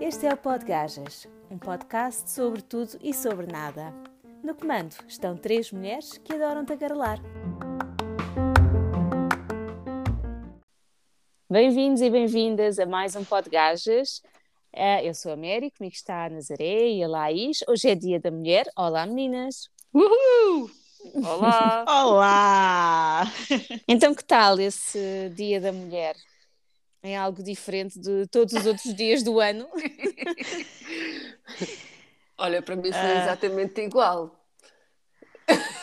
Este é o Podgajas, um podcast sobre tudo e sobre nada. No comando estão três mulheres que adoram tagarelar. Bem-vindos e bem-vindas a mais um Podgajas. Uh, eu sou a Mary, comigo está a Nazaré e a Laís. Hoje é dia da mulher. Olá, meninas! Uhul! Olá! Olá! Então, que tal esse dia da mulher? É algo diferente de todos os outros dias do ano? Olha, para mim foi uh... exatamente igual.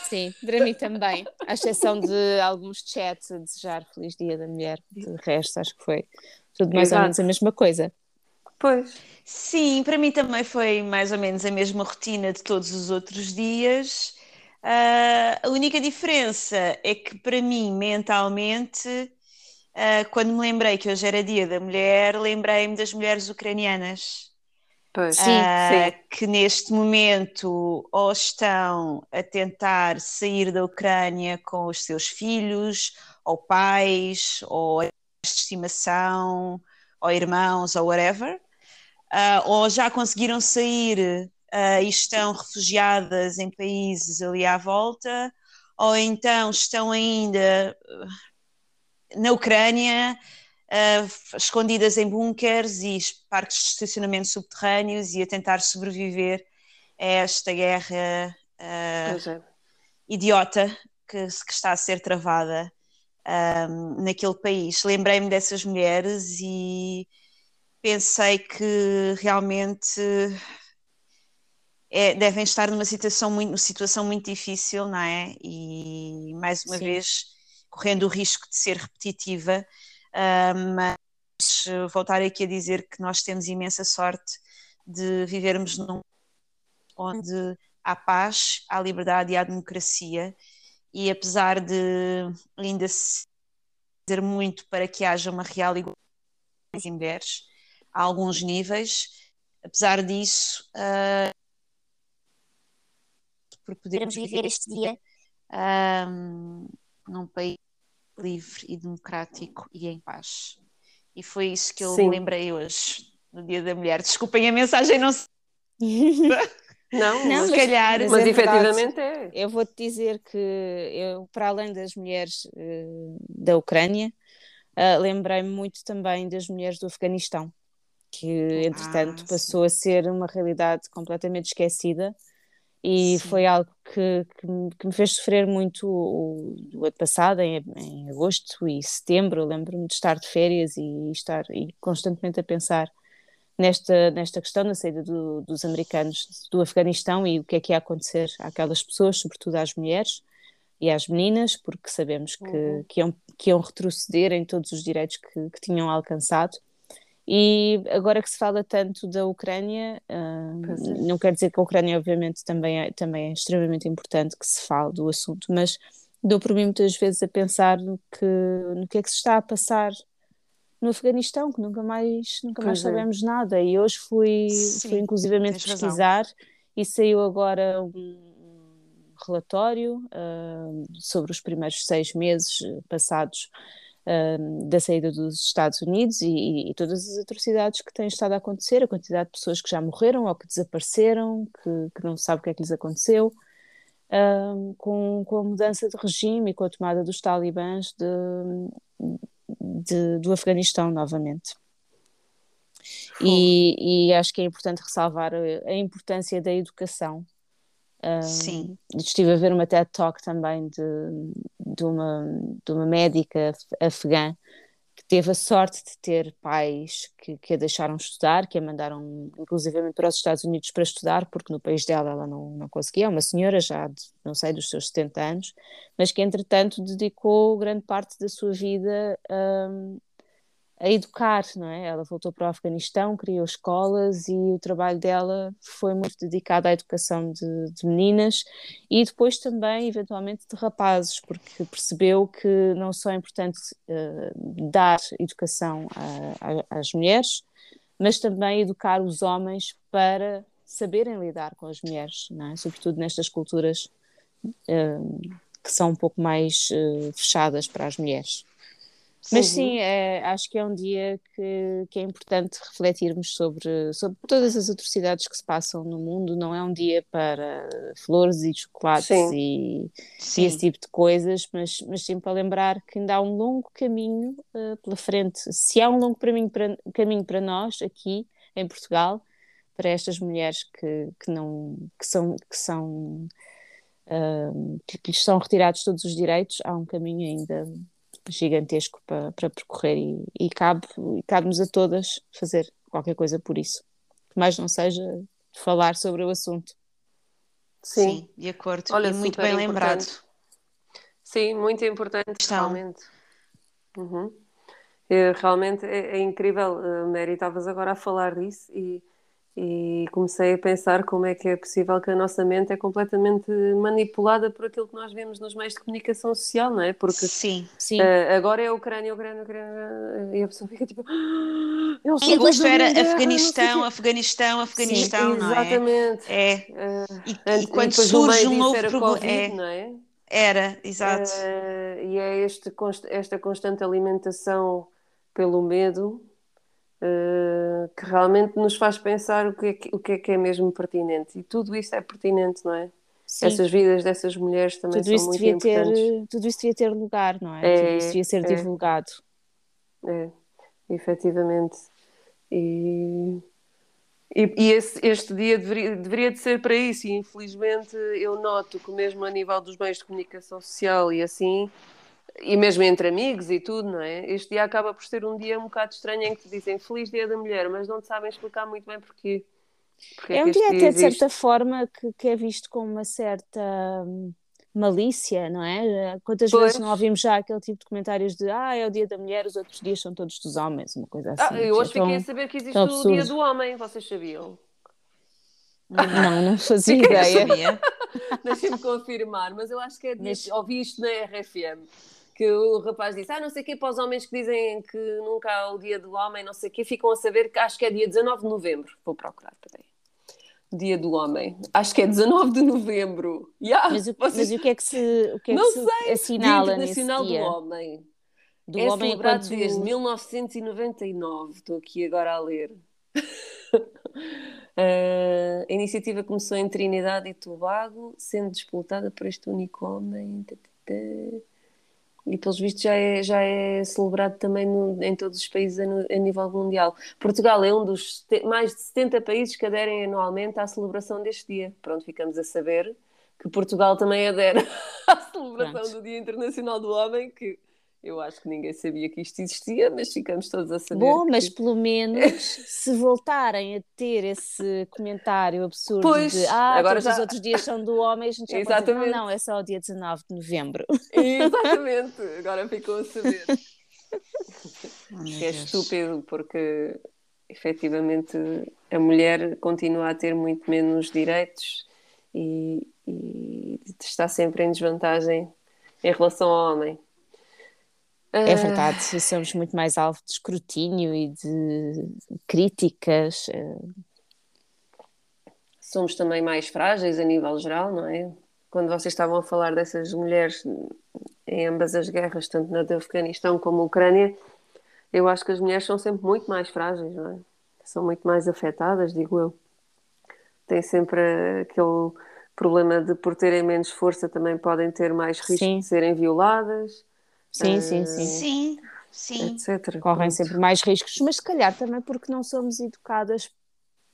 Sim, para mim também. À exceção de alguns chats a desejar Feliz Dia da Mulher. De resto, acho que foi tudo mais Exato. ou menos a mesma coisa. Pois. Sim, para mim também foi mais ou menos a mesma rotina de todos os outros dias. Uh, a única diferença é que para mim, mentalmente, uh, quando me lembrei que hoje era dia da mulher, lembrei-me das mulheres ucranianas. Pois. Sim, uh, sim. Que neste momento ou estão a tentar sair da Ucrânia com os seus filhos, ou pais, ou de estimação, ou irmãos, ou whatever ou já conseguiram sair uh, e estão refugiadas em países ali à volta, ou então estão ainda ah, na Ucrânia, uh, escondidas em bunkers e parques de estacionamento subterrâneos e a tentar sobreviver a esta guerra uh, é. idiota que, que, está a ser travada um, naquele país. Lembrei-me dessas mulheres e pensei que realmente é, devem estar numa situação muito, situação muito difícil, não é? E mais uma Sim. vez correndo o risco de ser repetitiva, uh, mas voltar aqui a dizer que nós temos imensa sorte de vivermos num onde há paz, há liberdade e há democracia, e apesar de ainda se fazer muito para que haja uma real igualdade em mulheres, a alguns níveis. Apesar disso, uh, por podermos viver este dia um, num país livre e democrático e em paz. E foi isso que eu Sim. lembrei hoje, no Dia da Mulher. Desculpem a mensagem, não sei. Não, não se calhar. Mas, mas é efetivamente é. Eu vou-te dizer que eu, para além das mulheres uh, da Ucrânia, uh, lembrei-me muito também das mulheres do Afeganistão que entretanto ah, passou a ser uma realidade completamente esquecida e sim. foi algo que, que, que, me fez sofrer muito o, o ano passado, em, em agosto e setembro. Lembro-me de estar de férias e estar e constantemente a pensar nesta, nesta questão da saída do, dos americanos do Afeganistão e o que é que ia acontecer àquelas pessoas, sobretudo às mulheres e às meninas, porque sabemos que, uhum. que, iam, que iam retroceder em todos os direitos que, que tinham alcançado. E agora que se fala tanto da Ucrânia, uh, não quer dizer que a Ucrânia, obviamente, também é, também é extremamente importante que se fale do assunto, mas dou por mim muitas vezes a pensar no que, no que é que se está a passar no Afeganistão, que nunca mais, nunca mais é. sabemos nada. E hoje fui, Sim, fui inclusivamente pesquisar razão. e saiu agora um relatório uh, sobre os primeiros seis meses passados da saída dos Estados Unidos e, e, todas as atrocidades que têm estado a acontecer, a quantidade de pessoas que já morreram ou que desapareceram, que, que não se sabe o que é que lhes aconteceu, com, com a mudança de regime e com a tomada dos talibãs de, de, do Afeganistão novamente. E, e, acho que é importante ressalvar a importância da educação Sim. Estive a ver uma TED Talk também de, de, uma, de uma médica afegã que teve a sorte de ter pais que, que a deixaram estudar, que a mandaram inclusivamente para os Estados Unidos para estudar, porque no país dela ela não, não conseguia, é uma senhora já, de, não sei, dos seus 70 anos, mas que entretanto dedicou grande parte da sua vida um, a educar, não é? Ela voltou para o Afeganistão, criou escolas e o trabalho dela foi muito dedicado à educação de, de meninas e depois também, eventualmente, de rapazes, porque percebeu que não só é importante uh, dar educação a, a, às mulheres, mas também educar os homens para saberem lidar com as mulheres, é? sobretudo nestas culturas uh, que são um pouco mais uh, fechadas para as mulheres. Mas sim, é, acho que é um dia que, que é importante refletirmos sobre, sobre todas as atrocidades que se passam no mundo. Não é um dia para flores e chocolates sim. E, sim. e, esse tipo de coisas, mas, mas sim para lembrar que ainda há um longo caminho uh, pela frente. Se há um longo caminho para, caminho para nós aqui em Portugal, para estas mulheres que, que, não, que são. Que são uh, que lhes são retirados todos os direitos, há um caminho ainda gigantesco para, para percorrer e, e cabe, cabe-nos a todas fazer qualquer coisa por isso. Que mais não seja falar sobre o assunto. Sim, Sim de acordo. Olha, e muito bem importante. lembrado. Sim, muito importante, Estão. realmente. Uhum. É, realmente é, é incrível, uh, Mary, estavas agora a falar disso e e comecei a pensar como é que é possível que a nossa mente é completamente manipulada por aquilo que nós vemos nos meios de comunicação social, não é? Porque sim, sim. Uh, agora é Ucrânia, Ucrânia, Ucrânia, e a pessoa fica tipo. Ah, agosto era Afeganistão, Afeganistão, Afeganistão, sim, não é? Exatamente. É. Uh, e, e, quando surge um novo problema. É, não é? Era, exato. Uh, e é este, esta constante alimentação pelo medo que realmente nos faz pensar o que, é que, o que é que é mesmo pertinente. E tudo isso é pertinente, não é? Sim. Essas vidas dessas mulheres também tudo são muito importantes. Ter, tudo isso devia ter lugar, não é? é tudo isso devia ser é, divulgado. É, efetivamente. E, e, e esse, este dia deveria, deveria de ser para isso, e infelizmente eu noto que mesmo a nível dos meios de comunicação social e assim, e mesmo entre amigos e tudo, não é? Este dia acaba por ser um dia um bocado estranho em que te dizem Feliz Dia da Mulher, mas não te sabem explicar muito bem porquê. Porque é, é um dia, até de certa forma que, que, é visto com uma certa hum, malícia, não é? Quantas pois. vezes não ouvimos já aquele tipo de comentários de ah, é o dia da mulher, os outros dias são todos dos homens, uma coisa ah, assim. Ah, eu hoje fiquei a saber que existe o dia do homem, vocês sabiam? Não, não fazia ideia. Deixem-me confirmar, mas eu acho que é dia, mas... ouvi isto na RFM que o rapaz disse, ah, não sei o quê, para os homens que dizem que nunca há o dia do homem, não sei o quê, ficam a saber que acho que é dia 19 de novembro. Vou procurar, peraí. Dia do Homem. Acho que é 19 de novembro. Yeah, mas, o, vocês... mas o que é que se, o que é não que sei. se assinala dia Internacional do Homem. Do é homem celebrado enquanto... desde 1999. Estou aqui agora a ler. Uh, a iniciativa começou em Trinidade e Tobago, sendo disputada por este único homem e pelos vistos já é, já é celebrado também no, em todos os países a, no, a, nível mundial. Portugal é um dos mais de 70 países que aderem anualmente à celebração deste dia. Pronto, ficamos a saber que Portugal também adere à celebração Pronto. do Dia Internacional do Homem, que eu acho que ninguém sabia que isto existia, mas ficamos todos a saber. Bom, que... mas pelo menos se voltarem a ter esse comentário absurdo pois, de ah, agora todos já... os outros dias são do homem, a gente já Exatamente. pode dizer, não, não, é só o dia 19 de novembro. Exatamente, agora ficou a saber. Oh, é estúpido porque efetivamente a mulher continua a ter muito menos direitos e, e está sempre em desvantagem em relação ao homem. É ah. verdade, somos muito mais alvo de escrutínio e de críticas. Ah. Somos também mais frágeis a nível geral, não é? Quando vocês estavam a falar dessas mulheres em ambas as guerras, tanto na de Afeganistão como na Ucrânia, eu acho que as mulheres são sempre muito mais frágeis, não é? São muito mais afetadas, digo eu. Tem sempre aquele problema de, por terem menos força, também podem ter mais risco Sim. de serem violadas. Sim, sim, sim. Sim, sim. Etc. Correm sempre mais riscos, mas se calhar também porque não somos educadas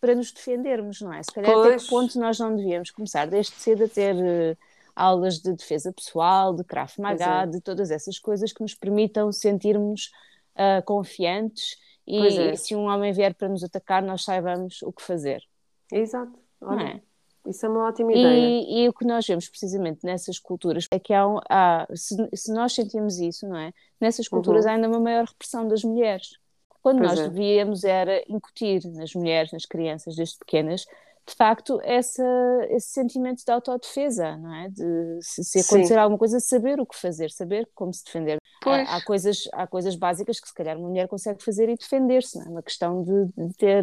para nos defendermos, não é? Se calhar pois. até que ponto nós não devíamos começar desde cedo a ter uh, aulas de defesa pessoal, de Krav Maga, é. de todas essas coisas que nos permitam sentirmos uh, confiantes e é. se um homem vier para nos atacar, nós saibamos o que fazer. Exato. Olha. Não é? Isso é uma ótima ideia. E, e, o que nós vemos precisamente nessas culturas é que há, um, há se, se, nós sentimos isso, não é? Nessas culturas uhum. há ainda uma maior repressão das mulheres. Quando pois nós é. devíamos era incutir nas mulheres, nas crianças desde pequenas, de facto, essa, esse sentimento de autodefesa, não é? De se, se acontecer Sim. alguma coisa, saber o que fazer, saber como se defender. Há, há, coisas, há coisas básicas que se calhar uma mulher consegue fazer e defender-se, não é? Uma questão de, de ter,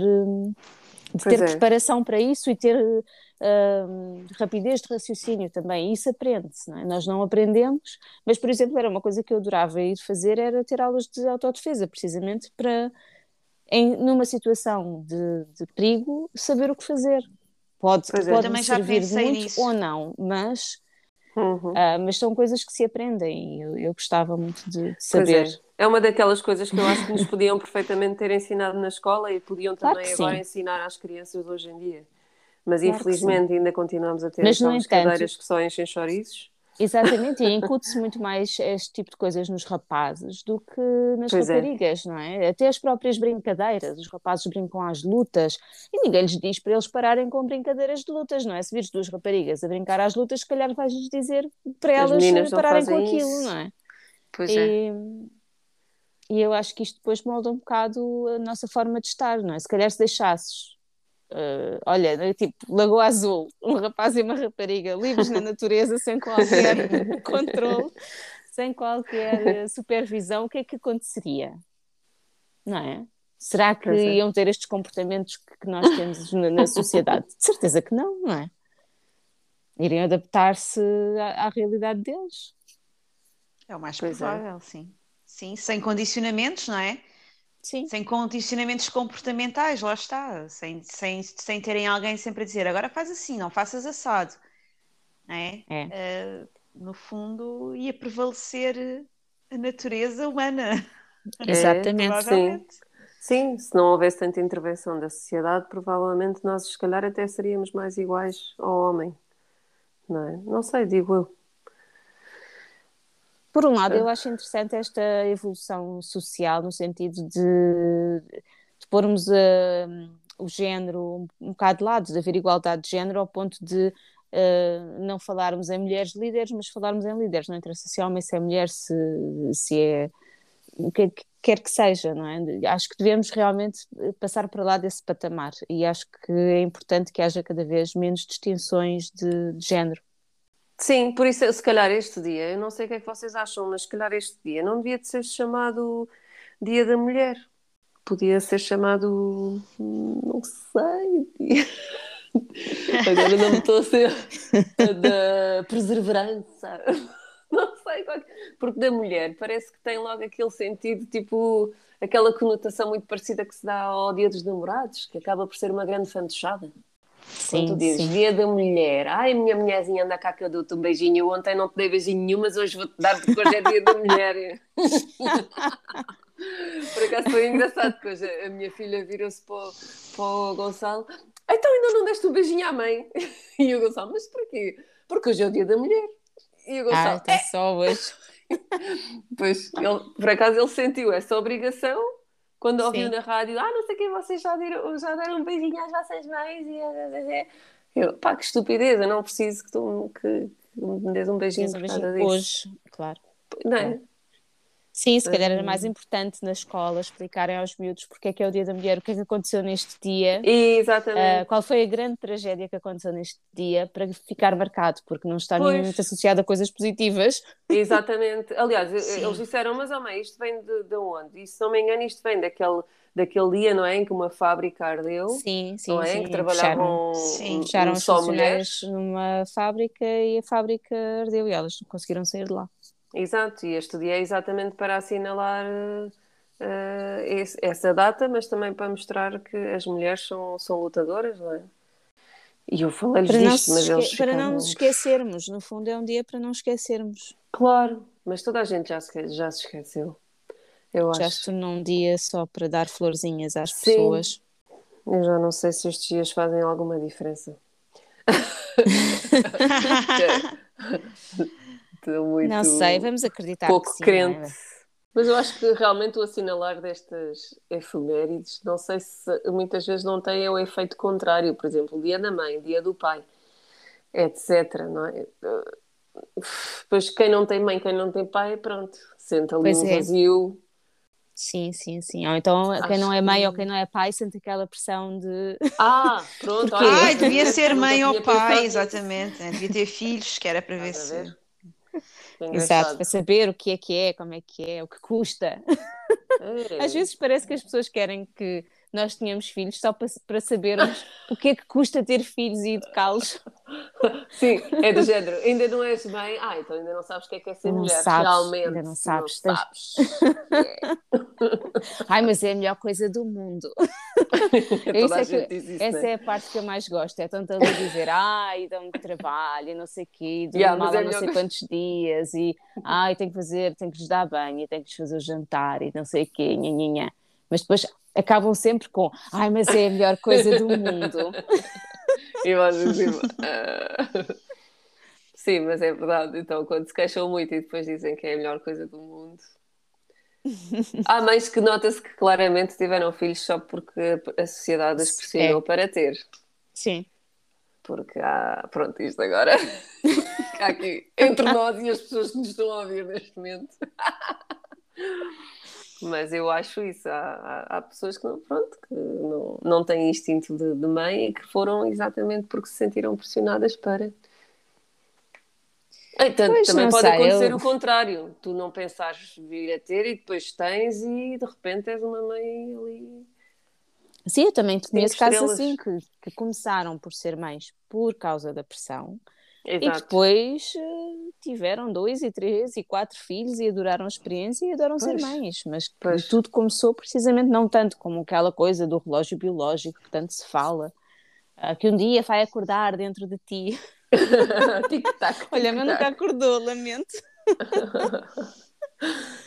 de ter é. preparação para isso e ter rapidez de raciocínio também, isso aprende-se, não é? Nós não aprendemos, mas, por exemplo, era uma coisa que eu adorava ir fazer, era ter aulas de autodefesa, precisamente para, em, numa situação de, de perigo, saber o que fazer. Pode, é, pode também servir muito nisso. ou não, mas, uhum. uh, mas são coisas que se aprendem e eu, eu gostava muito de saber. É. é. uma daquelas coisas que eu acho que nos podiam perfeitamente ter ensinado na escola e podiam claro também agora sim. ensinar às crianças hoje em dia. Mas claro infelizmente ainda continuamos a ter Mas, aquelas entanto, cadeiras que só enchem chouriços. Exatamente, e incute-se muito mais este tipo de coisas nos rapazes do que nas pois é. raparigas, é. não é? Até as próprias brincadeiras, os rapazes brincam às lutas e ninguém lhes diz para eles pararem com brincadeiras de lutas, não é? Se vires duas raparigas a brincar às lutas, se calhar vais-lhes dizer para elas pararem com aquilo, isso. não é? Pois e, é. E eu acho que isto depois molda um bocado a nossa forma de estar, não é? Se calhar se deixasses Uh, olha, né, tipo, Lagoa Azul, um rapaz e uma rapariga livres na natureza, sem qualquer controle, sem qualquer supervisão, o que é que aconteceria? Não é? Será que é. iam ter estes comportamentos que nós temos na, na, sociedade? De certeza que não, não é? Iriam adaptar-se à, à, realidade deles. É o mais pois é. provável, é. sim. Sim, sem condicionamentos, não é? Sim. sem condicionamentos comportamentais, lá está, sem, sem, sem terem alguém sempre a dizer agora faz assim, não faças assado. Não é? é. Uh, no fundo, ia prevalecer a natureza humana. Exatamente, sim. Sim, se não houvesse tanta intervenção da sociedade, provavelmente nós, se calhar, até seríamos mais iguais ao homem. Não é? Não sei, digo eu. Por um lado, eu acho interessante esta evolução social, no sentido de, de pormos uh, o género um, bocado de lado, de haver igualdade de género, ao ponto de uh, não falarmos em mulheres líderes, mas falarmos em líderes. Não interessa se é homem, se é mulher, se, se é. o que, que quer que seja, não é? Acho que devemos realmente passar para lá desse patamar e acho que é importante que haja cada vez menos distinções de, de género. Sim, por isso, se calhar este dia, eu não sei o que é que vocês acham, mas se calhar este dia não devia de ser chamado Dia da Mulher. Podia ser chamado. Não sei. Dia... Agora não me estou a ser. da perseverança. Não sei. Porque da mulher parece que tem logo aquele sentido, tipo. aquela conotação muito parecida que se dá ao Dia dos Namorados, que acaba por ser uma grande fantochada. Sim, tu dizes, sim. dia da mulher, ai, minha mulherzinha anda cá que eu dou-te um beijinho. Ontem não te dei beijinho nenhum, mas hoje vou-te dar porque hoje é dia da mulher. Por acaso foi engraçado, porque hoje a minha filha virou-se para, para o Gonçalo, então ainda não deste um beijinho à mãe? E o Gonçalo, mas porquê? Porque hoje é o dia da mulher. E o Gonçalo, ah, então é. só hoje. pois, ele, por acaso ele sentiu essa obrigação quando ouviu na rádio, ah, não sei quem, vocês já deram, já deram um beijinho às vossas mães e eu, pá, que estupidez, eu não preciso que tu que, que me des um beijinho, um beijinho hoje, claro. Não é? Sim, se calhar era mais importante na escola explicarem aos miúdos porque é que é o Dia da Mulher, o que é que aconteceu neste dia. Exatamente. Uh, qual foi a grande tragédia que aconteceu neste dia para ficar marcado, porque não está minimamente associado a coisas positivas. Exatamente. Aliás, Sim. eles disseram, mas oh mãe, isto vem de, de onde? E se não me engano, isto vem daquele, daquele dia, não é? Em que uma fábrica ardeu. Sim, sim. Não é? Sim. Em que trabalhavam sim. fecharam só mulheres numa fábrica e a fábrica ardeu e elas não conseguiram sair de lá. Exato, e este dia é exatamente para assinalar uh, esse, essa data, mas também para mostrar que as mulheres são, são lutadoras, não é? E eu falei-lhes disto, mas eles Para ficaram... não nos esquecermos, no fundo é um dia para não esquecermos. Claro, mas toda a gente já se, já se esqueceu. Eu já acho. se tornou um dia só para dar florzinhas às Sim. pessoas. Eu já não sei se estes dias fazem alguma diferença. muito. Não sei, vamos acreditar pouco que sim, crente. É? Mas eu acho que realmente o assinalar destas efemérides, não sei se muitas vezes não tem o efeito contrário, por exemplo, dia da mãe, dia do pai, etc. Não é? Pois quem não tem mãe, quem não tem pai, pronto, senta ali pois um é. vazio. Sim, sim, sim. Ou então Acho quem não é mãe que... ou quem não é pai sente aquela pressão de. Ah, pronto. Porque... Ai, devia ser mãe ou pai, exatamente. Né? Devia ter filhos, que era para ver se. Exato, para saber o que é que é, como é que é, o que custa. É. Às vezes parece que as pessoas querem que nós tínhamos filhos só para, para sabermos o que é que custa ter filhos e educá-los. Sim, é do género. Ainda não és mãe, ah, então ainda não sabes o que é que é ser não mulher. Sabes, Realmente, ainda não sabes. Não sabes. Ai, mas é a melhor coisa do mundo. É que, isso, essa né? é a parte que eu mais gosto. É tanto ali dizer, ai, dá-me trabalho, e não sei o quê, durmo Yeah, mal é não sei quantos dias, e ai, tenho que fazer, tenho que lhes dar banho, e tenho que lhes fazer o jantar, e não sei o quê, nha, nha, nha. Mas depois acabam sempre com, ai, mas é a melhor coisa do mundo. E assim, ah. Sim, mas é verdade. Então, quando se queixam muito e depois dizem que é a melhor coisa do mundo. Há mães que nota-se que claramente tiveram filhos só porque a sociedade as pressionou É. para ter. Sim. Porque há, pronto, isto agora há aqui entre nós e as pessoas que nos estão a ouvir neste momento. Mas eu acho isso. Há, há, há pessoas que não, pronto, que não, não têm instinto de, de mãe e que foram exatamente porque se sentiram pressionadas para. Entanto, Pois, também pode sei, acontecer eu- o contrário. Tu não pensares vir a ter e depois tens e de repente és uma mãe ali. Sim, eu também conheço casos assim, que, que começaram por ser mães por causa da pressão, e Exato. depois eh, tiveram dois e três e quatro filhos e adoraram a experiência e adoram ser Pois. mães, mas Pois. tudo começou precisamente não tanto como aquela coisa do relógio biológico que tanto se fala, ah, que um dia vai acordar dentro de ti. Tic-tac. Olha, mas nunca acordou, lamento.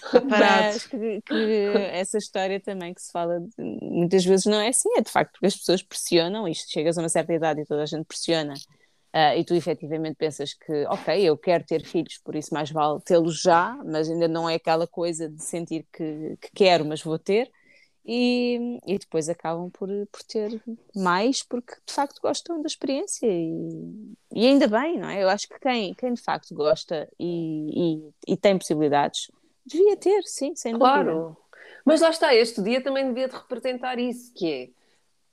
Está parado. Mas que, que essa história também que se fala de- muitas vezes não é assim, é de facto porque as pessoas pressionam, isto chegas a uma certa idade e toda a gente pressiona, ah, e tu efetivamente pensas que, ok, eu quero ter filhos, por isso mais vale tê-los já, mas ainda não é aquela coisa de sentir que, que quero, mas vou ter. E, e depois acabam por, por ter mais porque de facto gostam da experiência e, e ainda bem, não é? Eu acho que quem, quem de facto gosta e, e, e tem possibilidades devia ter, sim, sem dúvida. Claro. Mas lá está, este dia também devia de representar isso, que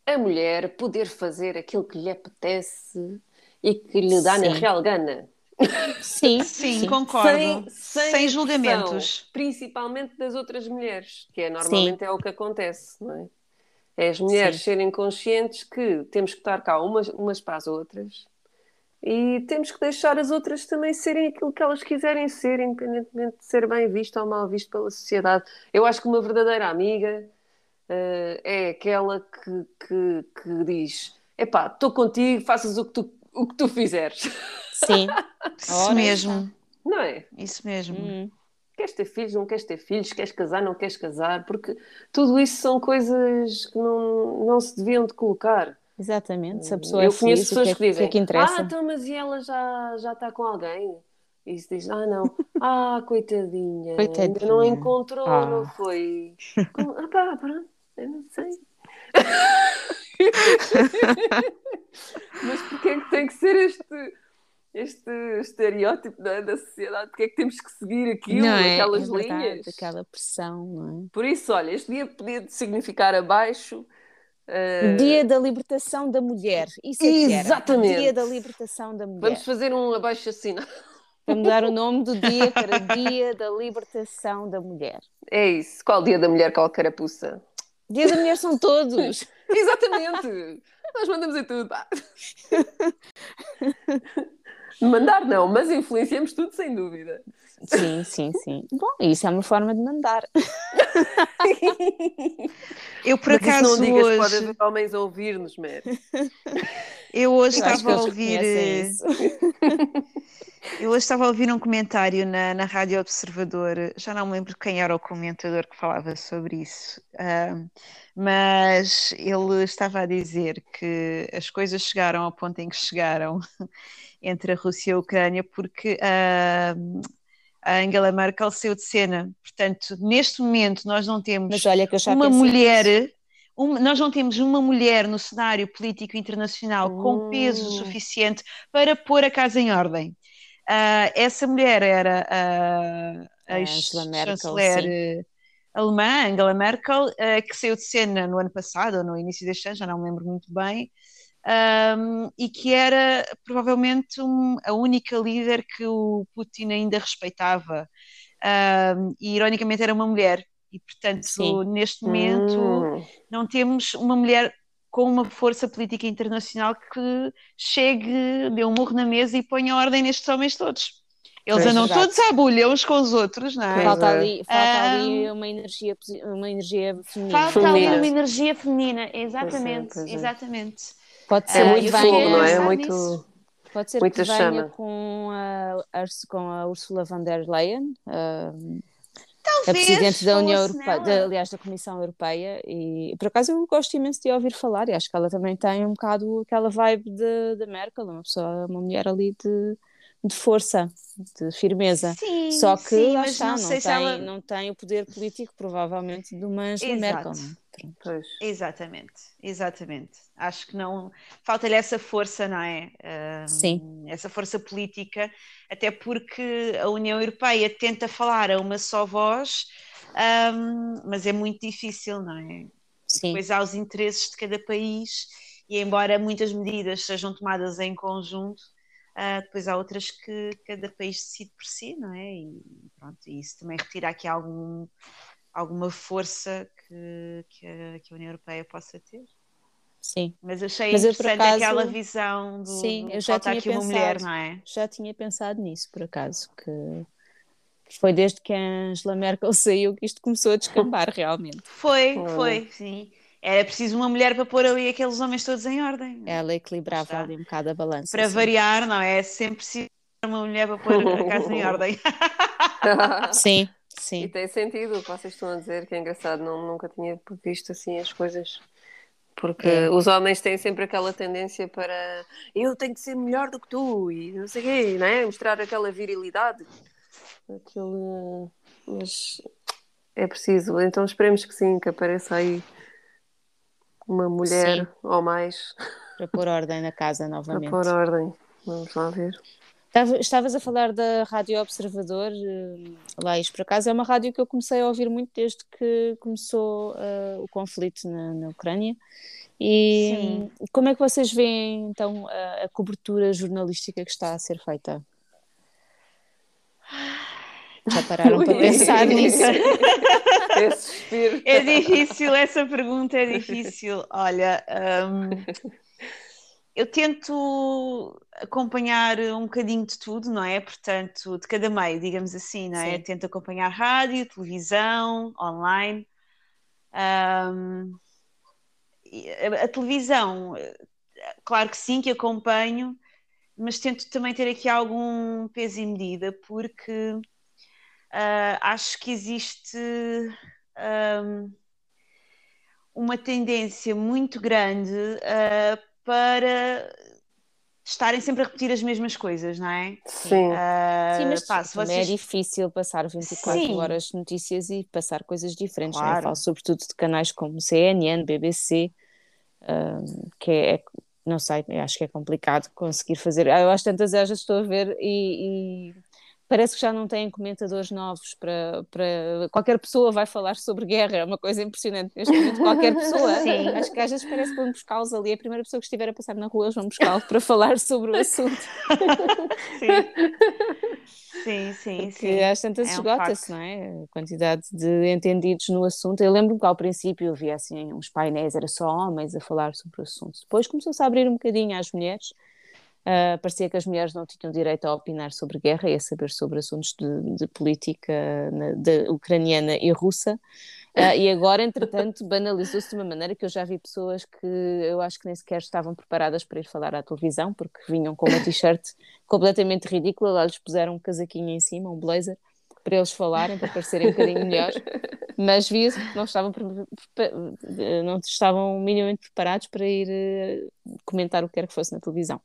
é a mulher poder fazer aquilo que lhe apetece e que lhe dá na Sim. real gana. Sim, Sim, concordo. Sem, Sem, sem julgamentos. pressão, principalmente das outras mulheres, que é normalmente é o que acontece, não é? É as mulheres Sim. serem conscientes que temos que estar cá umas, umas para as outras e temos que deixar as outras também serem aquilo que elas quiserem ser, independentemente de ser bem visto ou mal visto pela sociedade. Eu acho que uma verdadeira amiga eh, é aquela que, que, que diz: epá, estou contigo, faças o que tu, o que tu fizeres. Sim. Isso mesmo. Não é? Isso mesmo. Hum, Queres ter filhos, não queres ter filhos, queres casar, não queres casar, porque tudo isso são coisas que não, não se deviam de colocar. exatamente. Se a pessoa Eu é conheço feliz, o que, pessoas é, que dizem, que é que ah, então, mas e ela já, já está com alguém? E se diz, ah, não, ah, coitadinha, ainda não Coitadinha. encontrou, Ah. não foi? Como, ah, pá, pronto, eu não sei. mas porquê é que tem que ser este, este estereótipo é, da sociedade? Porquê é que temos que seguir aquilo, não é, aquelas é verdade, linhas? aquela pressão, não Por isso, olha, este dia podia significar abaixo. é? O Dia da Libertação da Mulher. Isso é. Exatamente. Dia da Libertação da Mulher. Vamos fazer um abaixo assinado. Para mudar o nome do dia para Dia da Libertação da Mulher. É isso. Qual dia da mulher, qual carapuça? Dia da Mulher são todos. Exatamente. Nós mandamos em tudo. Mandar não, mas influenciamos tudo sem dúvida. Sim, sim, sim. Bom, isso é uma forma de mandar. Eu por mas acaso não digas pode hoje, haver homens a ouvir-nos, Mary. eu hoje Eu estava a ouvir, eh, isso. Eu hoje estava a ouvir um comentário na, na Rádio Observador, já não me lembro quem era o comentador que falava sobre isso, ah, mas ele estava a dizer que as coisas chegaram ao ponto em que chegaram entre a Rússia e a Ucrânia porque ah, a Angela Merkel saiu de cena. Portanto, neste momento nós não temos uma mulher, nisso. uma- nós não temos uma mulher no cenário político internacional com peso Hum. suficiente para pôr a casa em ordem. Ah, essa mulher era a, A a Angela Merkel, chanceler eh, alemã, Angela Merkel, ah, que saiu de cena no ano passado, ou no início deste ano, já não me lembro muito bem, ahm, e que era provavelmente um- a única líder que o Putin ainda respeitava. Ahm, e ironicamente era uma mulher. E, portanto, Sim. neste momento, hum. não temos uma mulher com uma força política internacional que chegue, dê um murro na mesa e ponha ordem nestes homens todos. Eles andam todos à bulha uns com os outros, não é? Falta ali, falta ali uma, energia, uma energia feminina. Falta feminina. ali uma energia feminina, exatamente, pois é, pois é. exatamente. Pode ser é muito fogo, não é? Muito, Pode ser que venha com a, com a Ursula von der Leyen, uh, Talvez, a Presidente da União Europeia, de, aliás, da Comissão Europeia, e por acaso eu gosto imenso de ouvir falar, e acho que ela também tem um bocado aquela vibe de Merkel, uma pessoa, uma mulher ali de de força, de firmeza. Sim, Só que sim, lá está, não, não, tem, ela... não tem o poder político, provavelmente, de uma Angela Merkel. É? Exatamente, exatamente. Acho que não. Falta-lhe essa força, não é? Um, sim. Essa força política, até porque a União Europeia tenta falar a uma só voz, um, mas é muito difícil, não é? Sim. Pois há os interesses de cada país, e embora muitas medidas sejam tomadas em conjunto Uh, depois há outras que cada país decide por si, não é? E pronto, isso também retira aqui algum, alguma força que, que a, que, a, União Europeia possa ter. Sim. Mas achei Mas interessante acaso, aquela visão do, sim, eu já tinha aqui pensado, uma mulher, não é? Já tinha pensado nisso, por acaso, que, que foi desde que a Angela Merkel saiu que isto começou a descambar realmente. Foi, foi, sim. Era preciso uma mulher para pôr ali aqueles homens todos em ordem. Ela equilibrava Está. ali um bocado a balança. Para sim. variar, não é? Sempre preciso uma mulher para pôr a casa em ordem. sim, sim. E tem sentido o que vocês estão a dizer, que é engraçado, não, nunca tinha visto assim as coisas. Porque é. os homens têm sempre aquela tendência para eu tenho que ser melhor do que tu e não sei o quê, não é? Mostrar aquela virilidade. Aquele... Mas é preciso, então esperemos que sim, que apareça aí uma mulher Sim. ou mais. Para pôr ordem na casa novamente. Para pôr ordem, vamos lá ver. Estavas a falar da Rádio Observador, eh, Laís, por acaso é uma rádio que eu comecei a ouvir muito desde que começou uh, o conflito na, na Ucrânia. E Sim. como é que vocês veem então a, a cobertura jornalística que está a ser feita? Já pararam para pensar nisso? é difícil, essa pergunta é difícil. Olha, um, eu tento acompanhar um bocadinho de tudo, não é? Portanto, de cada meio, digamos assim, não é? Sim. Tento acompanhar rádio, televisão, online. Um, a, a televisão, claro que sim, que acompanho, mas tento também ter aqui algum peso e medida, porque uh, acho que existe um, uma tendência muito grande uh, para estarem sempre a repetir as mesmas coisas, não é? Sim. Uh, Sim, mas pá, vocês... é difícil passar 24 Sim. horas de notícias e passar coisas diferentes, claro. Falo sobretudo de canais como CNN, BBC, uh, que é, é, não sei, acho que é complicado conseguir fazer. Eu acho tantas vezes estou a ver e, e parece que já não têm comentadores novos para, para qualquer pessoa vai falar sobre guerra, é uma coisa impressionante. Neste momento, qualquer pessoa, Sim. acho que às vezes parece que vão buscá-los ali, a primeira pessoa que estiver a passar na rua eles vão buscá-los para falar sobre o assunto. Sim, sim, sim, Porque sim. às tantas é esgota-se, não é? A quantidade de entendidos no assunto, eu lembro-me que ao princípio eu via assim uns painéis, era só homens a falar sobre o assunto, depois começou-se a abrir um bocadinho às mulheres Uh, parecia que as mulheres não tinham direito a opinar sobre guerra e a saber sobre assuntos de, de política na, de, ucraniana e russa. Uh, e agora, entretanto, banalizou-se de uma maneira que eu já vi pessoas que eu acho que nem sequer estavam preparadas para ir falar à televisão, porque vinham com uma t-shirt completamente ridícula, lá lhes puseram um casaquinho em cima, um blazer, para eles falarem, para parecerem um bocadinho melhores, mas via-se que não estavam, não estavam minimamente preparados para ir uh, comentar o que quer que fosse na televisão.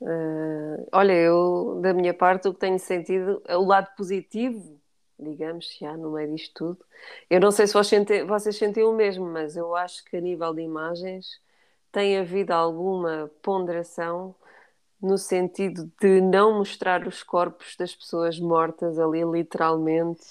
Uh, olha, eu, da minha parte, o que tenho sentido, o lado positivo, digamos, já no meio disto tudo, eu não sei se vocês, sentem, vocês sentem o mesmo, mas eu acho que a nível de imagens tem havido alguma ponderação no sentido de não mostrar os corpos das pessoas mortas ali, literalmente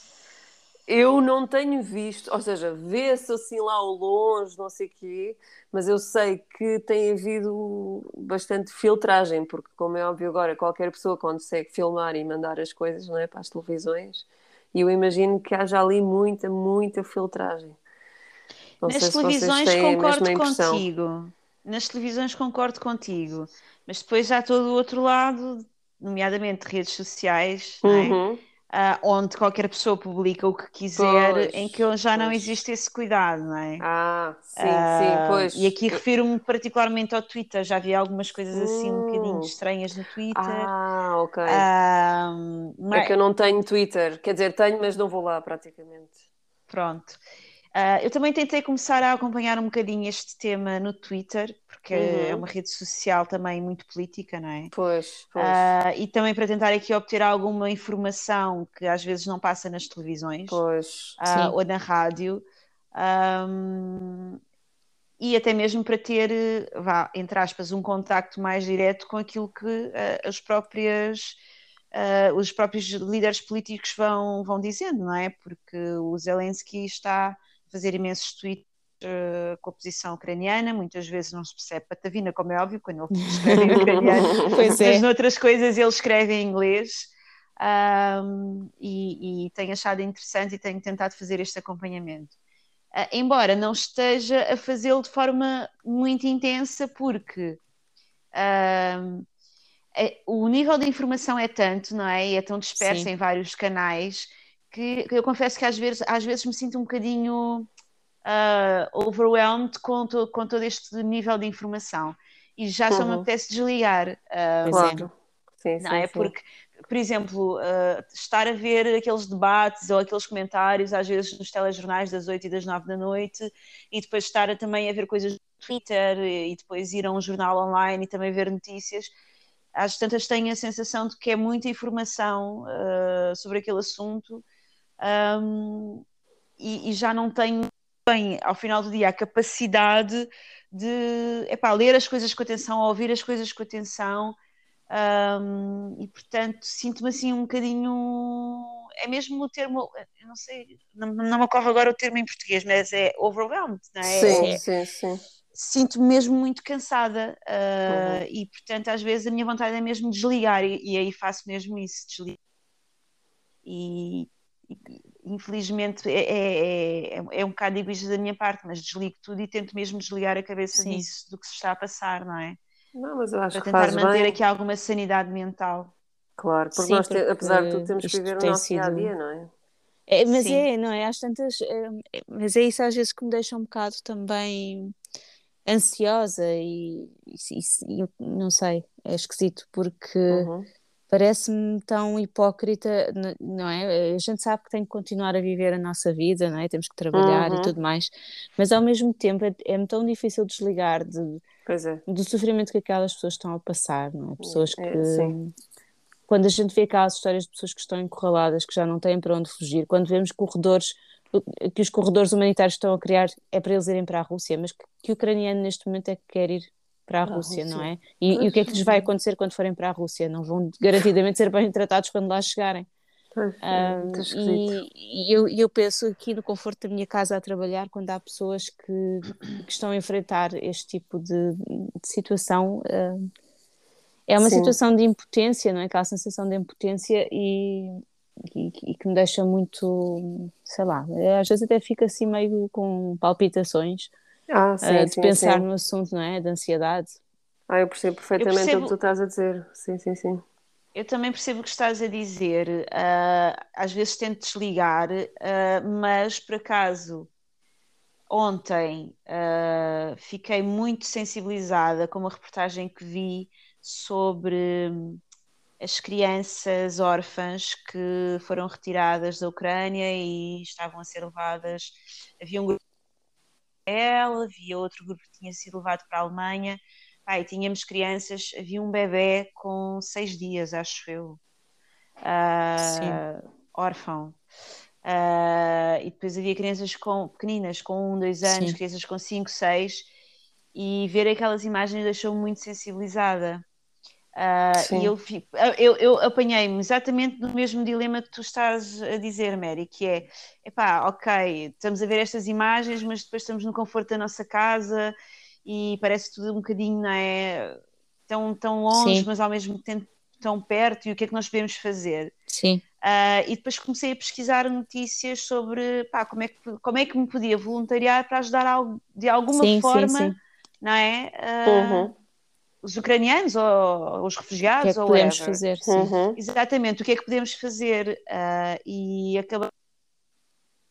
eu não tenho visto, ou seja, vê-se assim lá ao longe, não sei o quê, mas eu sei que tem havido bastante filtragem, porque, como é óbvio agora, qualquer pessoa consegue filmar e mandar as coisas não é, para as televisões, E eu imagino que haja ali muita, muita filtragem. Não Nas televisões concordo contigo. Nas televisões concordo contigo. Mas depois há todo o outro lado, nomeadamente redes sociais, é? Uh, onde qualquer pessoa publica o que quiser, pois, em que já pois. não existe esse cuidado, não é? Ah, sim, uh, sim, pois. E aqui refiro-me particularmente ao Twitter, já vi algumas coisas assim um bocadinho hum. estranhas no Twitter. Ah, ok. Uh, mas... É que eu não tenho Twitter, quer dizer, tenho, mas não vou lá praticamente. Pronto. Uh, eu também tentei começar a acompanhar um bocadinho este tema no Twitter, porque uhum. é uma rede social também muito política, não é? Pois, pois. Uh, e também para tentar aqui obter alguma informação que às vezes não passa nas televisões pois. Uh, ou na rádio. Um, e até mesmo para ter, vá, entre aspas, um contacto mais direto com aquilo que as próprias os próprios líderes políticos vão, vão dizendo, não é? Porque o Zelensky está fazer imensos tweets uh, com a posição ucraniana, muitas vezes não se percebe patavina, como é óbvio, quando ele escreve em ucraniano, pois é. mas noutras coisas ele escreve em inglês. Um, e, e, tenho achado interessante e tenho tentado fazer este acompanhamento. Uh, embora não esteja a fazê-lo de forma muito intensa, porque uh, é, o nível de informação é tanto, não é? E é tão disperso Sim. em vários canais que, eu confesso que às vezes, às vezes me sinto um bocadinho uh, overwhelmed com, to, com todo este nível de informação e já uhum. só me uhum. apetece desligar. Uh, claro. Sim, não é? Sim. Porque, por exemplo, uh, estar a ver aqueles debates ou aqueles comentários, às vezes nos telejornais das 8 e das 9 da noite, e depois estar a, também a ver coisas no Twitter e depois ir a um jornal online e também ver notícias. Às tantas tenho a sensação de que é muita informação uh, sobre aquele assunto um, e, e, já não tenho bem, ao final do dia, a capacidade de epá, ler as coisas com atenção, ouvir as coisas com atenção. Um, e portanto sinto-me assim um bocadinho é mesmo o termo, não sei, não, não me ocorre agora o termo em português, mas é overwhelmed, não é? Sim, é, sim, sim. Sinto-me mesmo muito cansada uh, uhum. e portanto às vezes a minha vontade é mesmo desligar e, e aí faço mesmo isso, desligar e infelizmente é, é, é, é, um bocado egoísta da minha parte, mas desligo tudo e tento mesmo desligar a cabeça Sim. disso, do que se está a passar, não é? Não, mas eu acho Para que tentar manter bem. aqui alguma sanidade mental. Claro, porque Sim, nós, porque apesar de tudo, temos que viver o nosso sido... dia a dia, não é? É, mas Sim. é, não é? Às tantas, é, é, mas é isso às vezes que me deixa um bocado também ansiosa e, e, e não sei, é esquisito porque uhum parece-me tão hipócrita, não é? A gente sabe que tem que continuar a viver a nossa vida, não é? Temos que trabalhar uhum. e tudo mais, mas ao mesmo tempo é, é tão difícil desligar de, é. do sofrimento que aquelas pessoas estão a passar, não é? Pessoas é, que. É, quando a gente vê aquelas histórias de pessoas que estão encurraladas, que já não têm para onde fugir, quando vemos corredores que os corredores humanitários estão a criar é para eles irem para a Rússia, mas que, que o ucraniano neste momento é que quer ir para a, Rússia, Rússia, não é? E, e, o que é que lhes vai acontecer quando forem para a Rússia? Não vão garantidamente ser bem tratados quando lá chegarem. Pois, um, e, e eu, eu, penso aqui no conforto da minha casa a trabalhar, quando há pessoas que, que estão a enfrentar este tipo de, de situação, uh, é uma Sim. situação de impotência, não é? Aquela sensação de impotência e, e, e, que me deixa muito, sei lá, às vezes até fico assim meio com palpitações ah, sim, uh, de sim, pensar sim. no assunto, não é? De ansiedade. Ah, eu percebo perfeitamente eu percebo... o que tu estás a dizer. Sim, sim, sim. Eu também percebo o que estás a dizer. Uh, às vezes tento desligar, uh, mas por acaso ontem uh, fiquei muito sensibilizada com uma reportagem que vi sobre as crianças órfãs que foram retiradas da Ucrânia e estavam a ser levadas. Havia um grupo ela, havia outro grupo que tinha sido levado para a Alemanha. Pai, tínhamos crianças, havia um bebê com seis dias, acho eu, uh, órfão. Uh, e depois havia crianças com, pequeninas, com um, dois anos, Sim. crianças com cinco, seis, e ver aquelas imagens deixou-me muito sensibilizada. Uh, e eu, eu, eu apanhei-me exatamente no mesmo dilema que tu estás a dizer, Mary, que é, epá, ok, estamos a ver estas imagens, mas depois estamos no conforto da nossa casa e parece tudo um bocadinho, não é, tão, tão longe, Sim. mas ao mesmo tempo tão perto e o que é que nós podemos fazer. Sim. Uh, e depois comecei a pesquisar notícias sobre pá, como, é que, como é que me podia voluntariar para ajudar de alguma sim, forma, sim, sim. não é? Uh, uhum. Os ucranianos ou os refugiados. O que é que ou podemos whatever. fazer? Uhum. Exatamente, o que é que podemos fazer? Uh, e acabei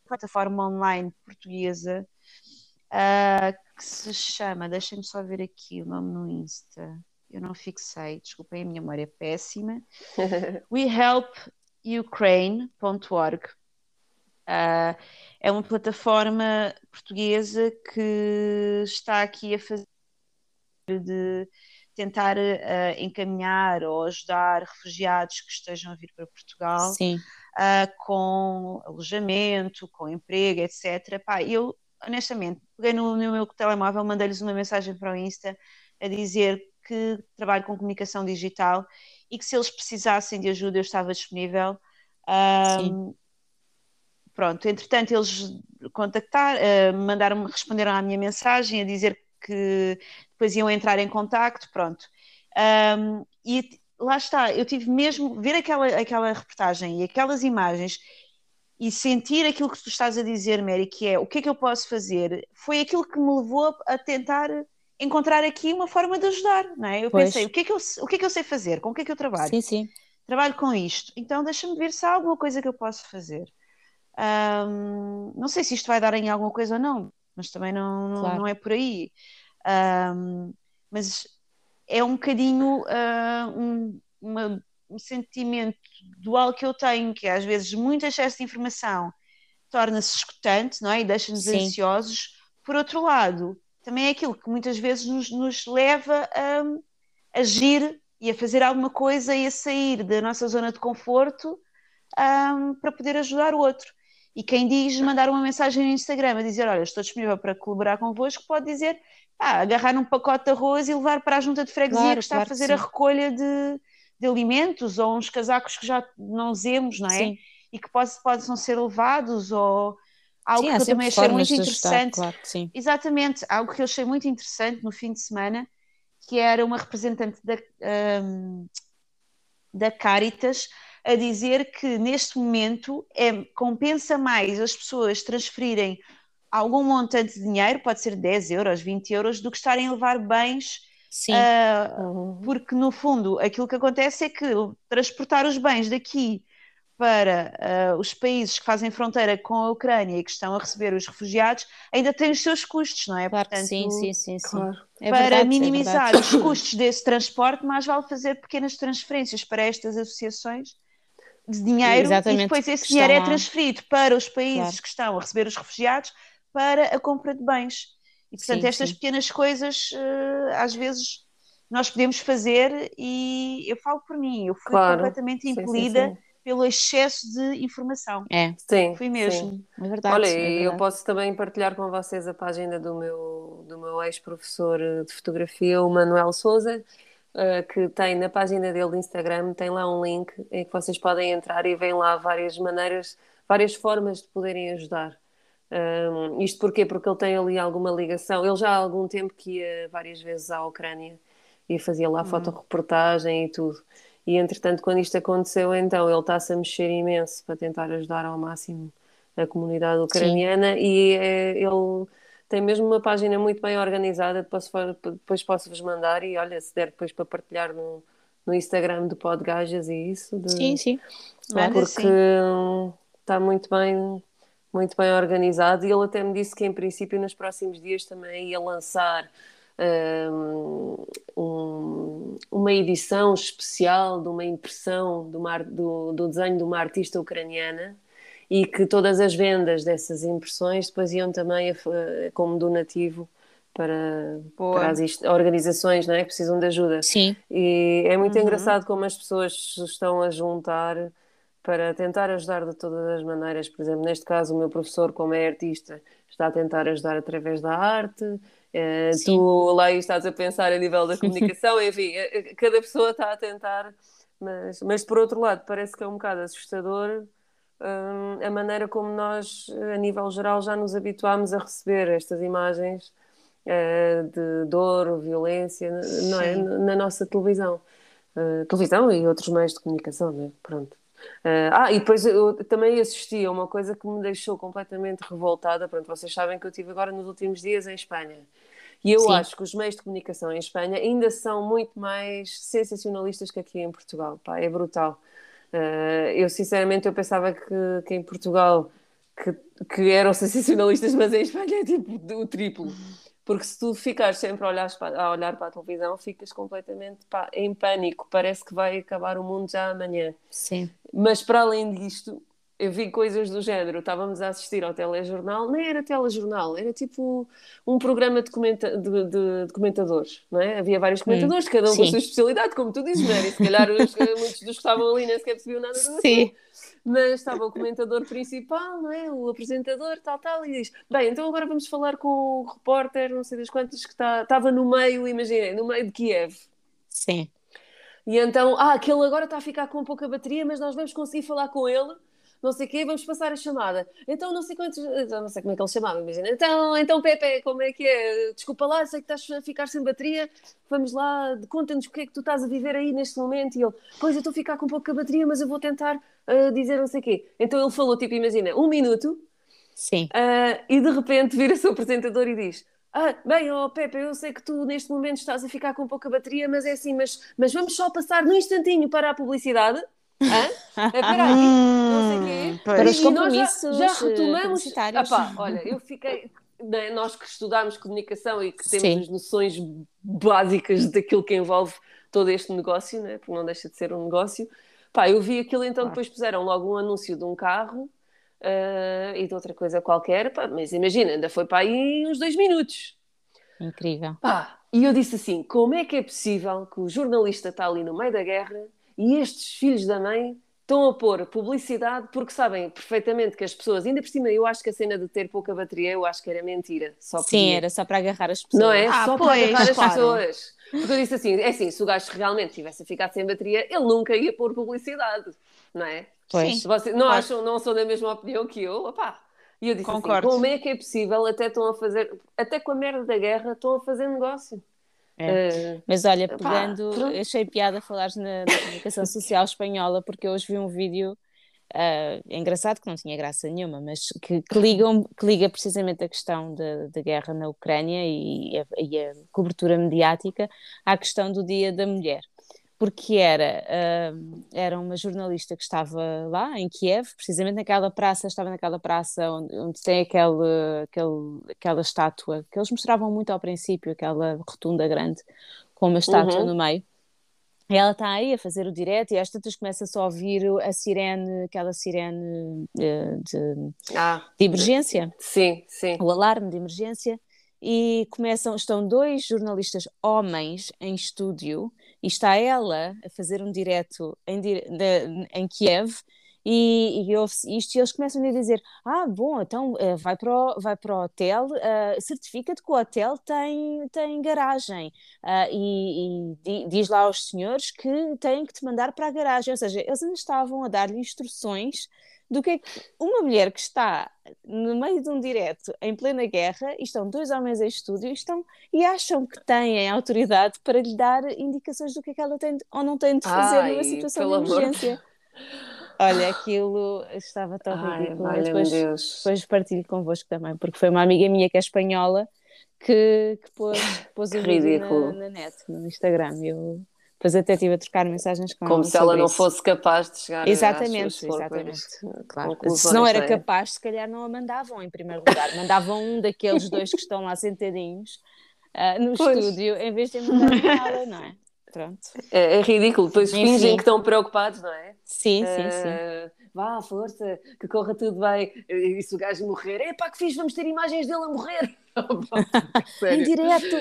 plataforma online portuguesa que se chama, deixem-me só ver aqui o nome no Insta. Eu não fixei, desculpem, a minha memória é péssima. WeHelp ukraine.org. Uh, é uma plataforma portuguesa que está aqui a fazer de tentar uh, encaminhar ou ajudar refugiados que estejam a vir para Portugal uh, com alojamento, com emprego, etc. Pá, eu, honestamente, peguei no, no meu telemóvel, mandei-lhes uma mensagem para o Insta a dizer que trabalho com comunicação digital e que se eles precisassem de ajuda eu estava disponível. Um, pronto, entretanto eles contactar, uh, mandaram responderam à minha mensagem a dizer que depois iam entrar em contacto, pronto. Um, e lá está, eu tive mesmo ver aquela, aquela reportagem e aquelas imagens e sentir aquilo que tu estás a dizer, Mary, que é o que é que eu posso fazer, foi aquilo que me levou a tentar encontrar aqui uma forma de ajudar, não é? Eu pois. pensei, o que é, que eu, o que é que eu sei fazer? Com o que é que eu trabalho? Sim, sim. Trabalho com isto. Então deixa-me ver se há alguma coisa que eu posso fazer. Um, não sei se isto vai dar em alguma coisa ou não, mas também não, não, claro. não é por aí. Um, mas é um bocadinho uh, um, uma, um sentimento dual que eu tenho, que é, às vezes muito excesso de informação torna-se escutante, não é? E deixa-nos ansiosos. Por outro lado, também é aquilo que muitas vezes nos, nos leva a agir e a fazer alguma coisa e a sair da nossa zona de conforto um, para poder ajudar o outro. E quem diz mandar uma mensagem no Instagram a dizer: Olha, estou disponível para colaborar convosco, pode dizer ah, agarrar um pacote de arroz e levar para a junta de freguesia claro, que está claro a fazer a recolha de, de, alimentos ou uns casacos que já não usemos, não é? Sim. E que pode, possam ser levados ou Algo sim, que eu também achei muito interessante. Claro Exatamente, algo que eu achei muito interessante no fim de semana, que era uma representante da, um, da Caritas a dizer que neste momento é, compensa mais as pessoas transferirem algum montante de dinheiro, pode ser 10 euros, 20 euros, do que estarem a levar bens. Sim. Uh, uhum. Porque no fundo aquilo que acontece é que transportar os bens daqui para uh, os países que fazem fronteira com a Ucrânia e que estão a receber os refugiados ainda tem os seus custos, não é? Claro Portanto, sim, sim, sim. Claro. É para verdade, é minimizar é os custos desse transporte, mais vale fazer pequenas transferências para estas associações de dinheiro Exatamente, e depois esse dinheiro é transferido para os países claro. que estão a receber os refugiados para a compra de bens. E portanto, sim, estas sim. pequenas coisas, uh, às vezes, nós podemos fazer e eu falo por mim, eu fui claro. completamente impelida pelo excesso de informação. É, sim. Fui mesmo. Sim. É verdade. Olha, é verdade. eu posso também partilhar com vocês a página do meu, do meu ex-professor de fotografia, o Manuel Souza, que tem na página dele do Instagram, tem lá um link em que vocês podem entrar e vêm lá várias maneiras, várias formas de poderem ajudar. Um, isto porquê? Porque ele tem ali alguma ligação. Ele já há algum tempo que ia várias vezes à Ucrânia e fazia lá hum. fotoreportagem e tudo. E entretanto, quando isto aconteceu, então ele está-se a mexer imenso para tentar ajudar ao máximo a comunidade ucraniana Sim. e é, ele tem mesmo uma página muito bem organizada, depois, depois posso-vos mandar e olha, se der depois para partilhar no, no Instagram do Podgajas e isso. De, sim, sim. porque sim. está muito bem muito bem organizado e ele até me disse que em princípio nos próximos dias também ia lançar um, uma edição especial de uma impressão do, do, desenho de uma artista ucraniana e que todas as vendas dessas impressões depois iam também a, como donativo para, para as organizações não é? que precisam de ajuda. Sim. E é muito uhum. engraçado como as pessoas se estão a juntar para tentar ajudar de todas as maneiras. Por exemplo, neste caso, o meu professor, como é artista, está a tentar ajudar através da arte. Uh, tu lá estás a pensar a nível da comunicação, enfim, eh, eh, cada pessoa está a tentar, mas, mas por outro lado, parece que é um bocado assustador um, a maneira como nós, a nível geral, já nos habituámos a receber estas imagens uh, de dor, violência, não é? na nossa televisão. uh, televisão e outros meios de comunicação, né? Pronto. Uh, ah, e depois eu também assisti a uma coisa que me deixou completamente revoltada. Pronto, vocês sabem que eu estive agora nos últimos dias em Espanha. E eu Sim. acho que os meios de comunicação em Espanha ainda são muito mais sensacionalistas que aqui em Portugal. Pá, é brutal. Uh, eu, sinceramente, eu pensava que, que em Portugal que, que eram sensacionalistas, mas em Espanha é tipo o triplo. Porque se tu ficares sempre a olhar para, a, olhar para a televisão, ficas completamente pá, em pânico. Parece que vai acabar o mundo já amanhã. Sim. Mas para além disto, eu vi coisas do género. Estávamos a assistir ao telejornal, nem era telejornal, era tipo um programa de, comenta de, de, de comentadores, não é? Havia vários comentadores, hum, cada um sim. com a sua especialidade, como tu dizes, não é? E se calhar os, muitos dos que estavam ali nem sequer percebiam nada do Sim. Mas estava o comentador principal, não é? O apresentador, tal, tal, e diz: Bem, então agora vamos falar com o repórter, não sei das quantas, que está, estava no meio, imaginei, no meio de Kiev. Sim. E então, ah, aquele agora está a ficar com pouca bateria, mas nós vamos conseguir falar com ele não sei o quê, vamos passar a chamada. Então, não sei quantos, não sei como é que ele chamava, imagina. Então, então Pepe, como é que é? Desculpa lá, sei que estás a ficar sem bateria, vamos lá, conta-nos o que é que tu estás a viver aí neste momento. E ele, pois eu estou a ficar com pouca bateria, mas eu vou tentar uh, dizer não sei o quê. Então ele falou, tipo, imagina, um minuto. Sim. Uh, e de repente vira-se o apresentador e diz: ah, bem, oh Pepe, eu sei que tu neste momento estás a ficar com pouca bateria, mas é assim, mas, mas vamos só passar num instantinho para a publicidade. Espera aí, não sei o quê. Hum, Para os compromissos já, já retomamos. Apá, olha, eu fiquei. Né, nós que estudámos comunicação e que temos Sim. as noções básicas daquilo que envolve todo este negócio, né? porque não deixa de ser um negócio. Pá, eu vi aquilo, então depois puseram logo um anúncio de um carro uh, e de outra coisa qualquer, pá, mas imagina, ainda foi para aí uns dois minutos. Incrível. Pá, e eu disse assim: como é que é possível que o jornalista está ali no meio da guerra e estes filhos da mãe estão a pôr publicidade porque sabem perfeitamente que as pessoas, ainda por cima, eu acho que a cena de ter pouca bateria, eu acho que era mentira. Só Sim, era só para agarrar as pessoas. Não é? Ah, só pois, para agarrar claro. as pessoas. Porque eu disse assim: é assim, se o gajo realmente tivesse ficado sem bateria, ele nunca ia pôr publicidade, não é? Pois. Vocês não, acham, não são da mesma opinião que eu? Opá. E eu disse assim, Concordo. assim: como é que é possível, até estão a fazer, até com a merda da guerra, estão a fazer negócio? É. Uh, Mas olha, pegando, pá, achei piada falar na, na comunicação social espanhola, porque hoje vi um vídeo uh, engraçado que não tinha graça nenhuma, mas que, que, ligam, que liga precisamente a questão da guerra na Ucrânia e a, e a cobertura mediática à questão do Dia da Mulher porque era, uh, era uma jornalista que estava lá em Kiev, precisamente naquela praça, estava naquela praça onde, onde tem aquele, aquele, aquela estátua que eles mostravam muito ao princípio, aquela rotunda grande, com uma estátua uhum. no meio. E ela está aí a fazer o direto e às tantas começa só a ouvir a sirene, aquela sirene uh, de, ah, de emergência. Sim, sim. O alarme de emergência e começam, estão dois jornalistas homens em estúdio e está ela a fazer um direto em, de, em Kiev e, e ouve-se isto e eles começam a dizer ah, bom, então uh, vai, para o, vai para o hotel, uh, certifica-te que o hotel tem, tem garagem uh, e, e, diz lá aos senhores que têm que te mandar para a garagem, ou seja, eles ainda estavam a dar-lhe instruções do que é que uma mulher que está no meio de um direto em plena guerra, e estão dois homens em estúdio e, estão, e acham que têm autoridade para lhe dar indicações do que é que ela tem ou não tem de fazer Ai, numa situação de emergência. Amor. Olha, aquilo estava tão Ai, ridículo. Vale depois, depois partilho convosco também, porque foi uma amiga minha que é espanhola que, que pôs, pôs o vídeo na, na, net, no Instagram. Eu depois até estive a trocar mensagens com Como se ela não isso. fosse capaz de chegar Exatamente, exatamente. Claro. Se não era é? capaz, se calhar não a mandavam em primeiro lugar. Mandavam um daqueles dois que estão lá sentadinhos uh, no pois. estúdio, em vez de mandar nada, não é? Pronto. É, é ridículo, depois Enfim. fingem que estão preocupados, não é? Sim, sim, uh, sim. Vá, força, que corra tudo bem. E se o gajo morrer, epá, que fiz, vamos ter imagens dele a morrer. em direto.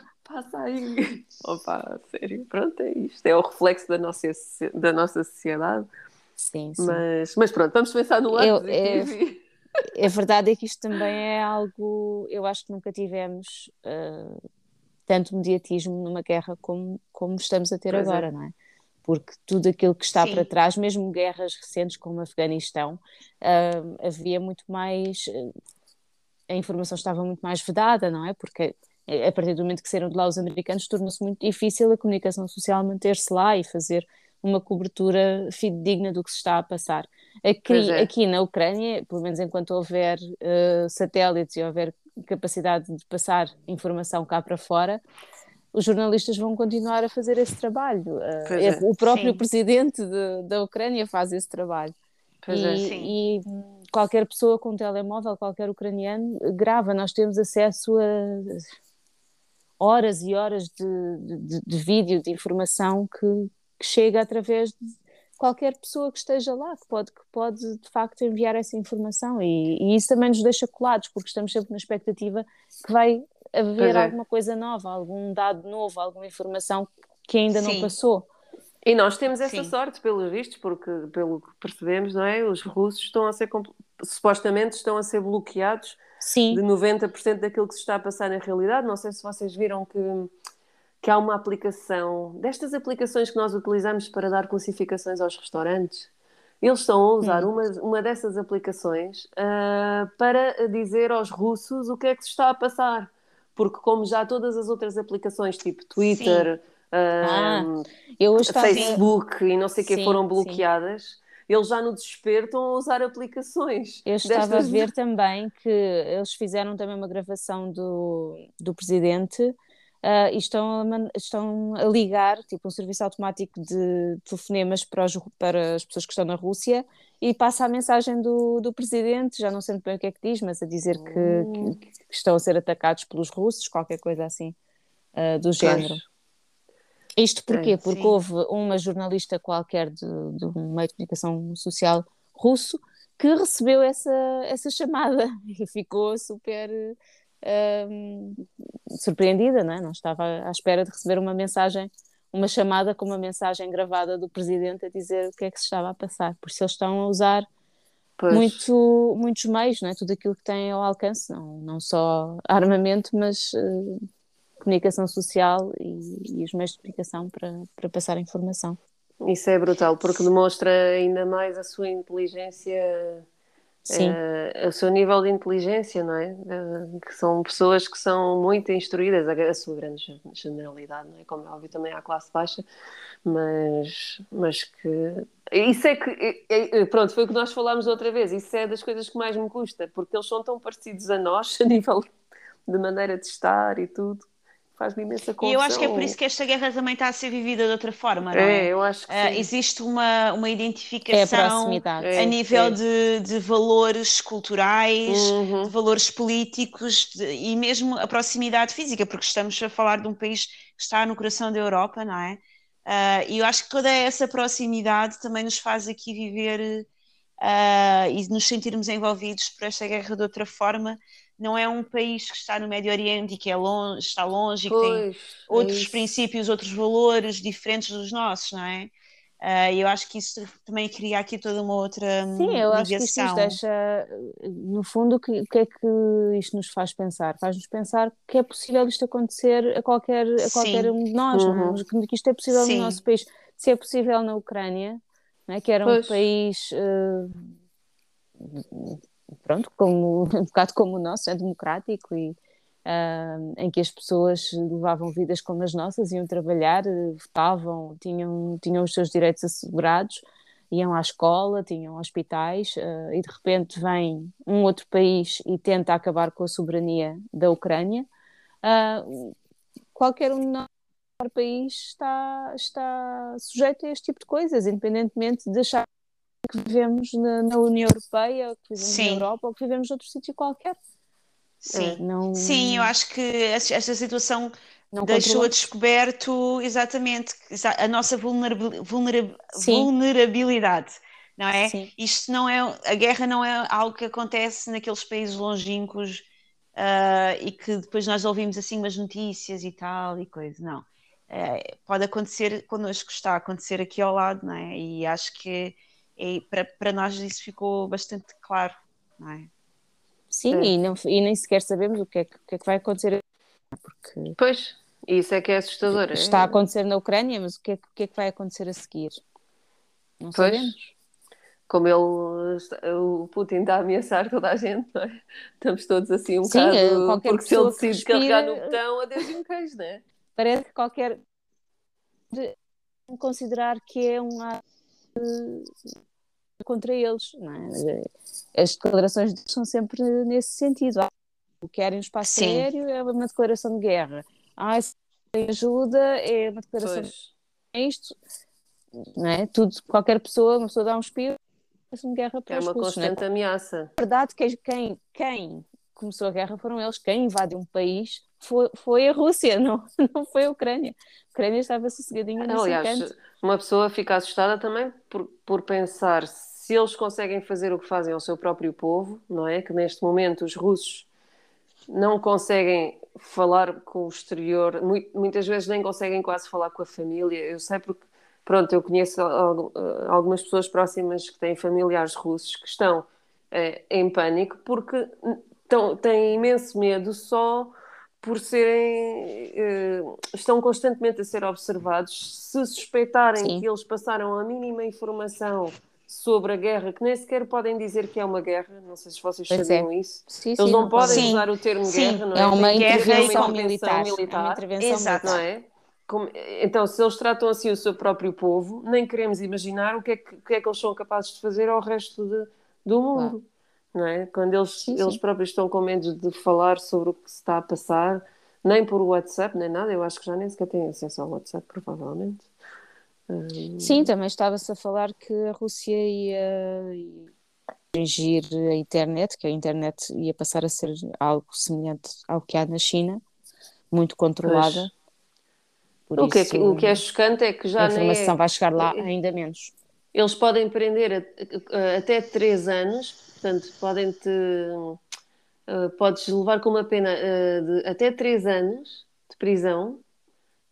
passa aí. Opa, sério, pronto, é isto. É o reflexo da nossa, da nossa sociedade. Sim, sim. Mas, mas pronto, vamos pensar no lado eu, é, verdade é que isto também é algo, eu acho que nunca tivemos uh, tanto mediatismo numa guerra como, como estamos a ter pois é. agora, é. não é? Porque tudo aquilo que está Sim. para trás, mesmo guerras recentes como o Afeganistão, uh, havia muito mais. Uh, a informação estava muito mais vedada, não é? Porque a partir do momento que saíram de lá os americanos, tornou-se muito difícil a comunicação social manter-se lá e fazer uma cobertura fidedigna do que se está a passar. Aqui, é. aqui na Ucrânia, pelo menos enquanto houver uh, satélites e houver capacidade de passar informação cá para fora, os jornalistas vão continuar a fazer esse trabalho. Uh, é. O próprio sim. presidente de, da Ucrânia faz esse trabalho. E, é, e, qualquer pessoa com um telemóvel, qualquer ucraniano, grava. Nós temos acesso a horas e horas de, de, de vídeo, de informação que, que, chega através de qualquer pessoa que esteja lá, que pode, que pode de facto enviar essa informação. E, e isso também nos deixa colados, porque estamos sempre na expectativa que vai haver é. alguma coisa nova, algum dado novo, alguma informação que ainda Sim. não passou. E nós temos essa Sim. sorte, pelos vistos, porque, pelo que percebemos, não é? Os russos estão a ser, supostamente, estão a ser bloqueados Sim. de 90% daquilo que se está a passar na realidade. Não sei se vocês viram que, que há uma aplicação, destas aplicações que nós utilizamos para dar classificações aos restaurantes. Eles estão a usar hum. uma, uma dessas aplicações uh, para dizer aos russos o que é que se está a passar. Porque, como já todas as outras aplicações, tipo Twitter, Sim ah, Facebook e não sei o que foram bloqueadas. Sim. Eles já no desespero estão a usar aplicações. Eu estava destas... a ver também que eles fizeram também uma gravação do, do presidente uh, e estão a, estão a ligar tipo um serviço automático de telefonemas para, os, para as pessoas que estão na Rússia e passa a mensagem do, do presidente, já não sei muito bem o que é que diz, mas a dizer que, hum. que, que estão a ser atacados pelos russos, qualquer coisa assim uh, do género. Isto porquê? Porque sim. houve uma jornalista qualquer de, de um meio de comunicação social russo que recebeu essa, essa chamada e ficou super um, surpreendida, não, é? não estava à espera de receber uma mensagem, uma chamada com uma mensagem gravada do presidente a dizer o que é que se estava a passar. Por isso eles estão a usar muito, muitos meios, não é? tudo aquilo que têm ao alcance, não, não só armamento, mas uh, comunicação social e, e os meios de comunicação para, para passar informação. Isso é brutal, porque demonstra ainda mais a sua inteligência, Sim. Uh, o seu nível de inteligência, não é? Uh, que são pessoas que são muito instruídas, a, a, sua grande generalidade, não é? Como é óbvio, também há classe baixa, mas, mas que. Isso é que. É, pronto, foi o que nós falámos outra vez, isso é das coisas que mais me custa, porque eles são tão parecidos a nós, a nível de maneira de estar e tudo faz-me imensa confusão. E eu acho que é por isso que esta guerra também está a ser vivida de outra forma, não é? É, eu acho que uh, Existe uma, uma identificação é a, a, nível é. de, de valores culturais, uhum. de valores políticos de, e mesmo a proximidade física, porque estamos a falar de um país que está no coração da Europa, não é? Uh, e eu acho que toda essa proximidade também nos faz aqui viver uh, e nos sentirmos envolvidos por esta guerra de outra forma, não é um país que está no Médio Oriente e que é longe, está longe pois, e que tem é outros é princípios, outros valores diferentes dos nossos, não é? Uh, eu acho que isso também cria aqui toda uma outra Sim, eu ligação. acho que isto nos deixa, no fundo, o que, que, é que isto nos faz pensar? Faz-nos pensar que é possível isto acontecer a qualquer, a qualquer um de nós, é? uhum. que isto é possível Sim. no nosso país. Se é possível na Ucrânia, é? que era pois. um país... Uh, pronto, como, um bocado como o nosso, é democrático e uh, em que as pessoas levavam vidas como as nossas, iam trabalhar, votavam, tinham, tinham os seus direitos assegurados, iam à escola, tinham hospitais uh, e de repente vem um outro país e tenta acabar com a soberania da Ucrânia. Uh, qualquer um de país está, está sujeito a este tipo de coisas, independentemente de achar que vivemos na, na União Europeia, ou que vivemos Sim. na Europa, ou que vivemos noutro sítio qualquer. Sim. É, não... Sim, eu acho que esta situação não deixou a descoberto exatamente a nossa vulnerabilidade, não é? Sim. Isto não é, a guerra não é algo que acontece naqueles países longínquos uh, e que depois nós ouvimos assim umas notícias e tal e coisa, não. Uh, pode acontecer connosco, está a acontecer aqui ao lado, não é? E acho que e para, para nós isso ficou bastante claro, não é? Sim, é. E, não, e nem sequer sabemos o que é que, que, é que vai acontecer. Porque pois, isso é que é assustador. É? Está a acontecer na Ucrânia, mas o que é, o que, é que vai acontecer a seguir? Não pois. sabemos. como ele, o Putin está a ameaçar toda a gente, não é? Estamos todos assim um Sim, bocado, porque se ele decide respira, carregar no botão, adeus e um queijo, não é? Parece que qualquer considerar que é um ato contra eles, é? As declarações são sempre nesse sentido. Ah, querem um espaço Sim. aéreo é uma declaração de guerra. Ah, se ajuda é uma declaração pois. de é isto, não é? Tudo, qualquer pessoa, uma pessoa dá um espírito, de guerra para É uma russos, constante é? ameaça. A verdade que quem, quem começou a guerra foram eles, quem invadiu um país foi, foi a Rússia, não, não foi a Ucrânia. A Ucrânia estava sossegadinha no Aliás, canto. uma pessoa fica assustada também por, por pensar se eles conseguem fazer o que fazem ao seu próprio povo, não é? Que neste momento os russos não conseguem falar com o exterior, muitas vezes nem conseguem quase falar com a família. Eu sei porque pronto, eu conheço eh, algumas pessoas próximas que têm familiares russos que estão é, em pânico porque estão, têm imenso medo só por serem é, estão constantemente a ser observados se suspeitarem Sim. que eles passaram a mínima informação sobre a guerra, que nem sequer podem dizer que é uma guerra, não sei se vocês pois sabiam é. isso. Sim, eles sim, não, não podem sim. usar o termo guerra, não é? É uma intervenção militar. militar. É uma intervenção Exato. Não é? Como, então, se eles tratam assim o seu próprio povo, nem queremos imaginar o que é que, que, é que eles são capazes de fazer ao resto de, do mundo. Claro. Não é? Quando eles, sim, eles próprios estão com medo de falar sobre o que se está a passar, nem por WhatsApp, nem nada, eu acho que já nem sequer têm acesso ao WhatsApp, provavelmente. Sim, também estava-se a falar que a Rússia ia restringir a internet, que a internet ia passar a ser algo semelhante ao que há na China, muito controlada. O, que é, o que é chocante é que já a informação é... vai chegar lá ainda menos. Eles podem prender até 3 anos, portanto, podem te. Uh, podes levar com uma pena uh, de até 3 anos de prisão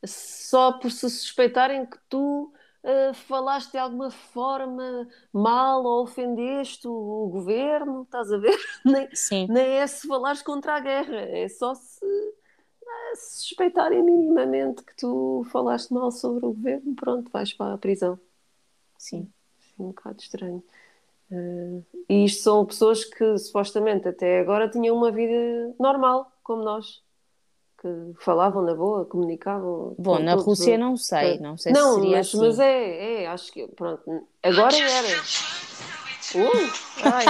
só por se suspeitarem que tu uh, falaste de alguma forma mal ou ofendeste o, o governo, estás a ver? nem, Sim. nem é se falares contra a guerra, é só se suspeitarem minimamente que tu falaste mal sobre o governo, pronto, vais para a prisão. Sim. Um bocado estranho. E isto são pessoas que supostamente até agora tinham uma vida normal, como nós. Que falavam na boa, comunicavam. Bom, na todos, Rússia não sei, não sei não, se seria mas, assim. mas é, é, acho que pronto, agora era. Uh, ai.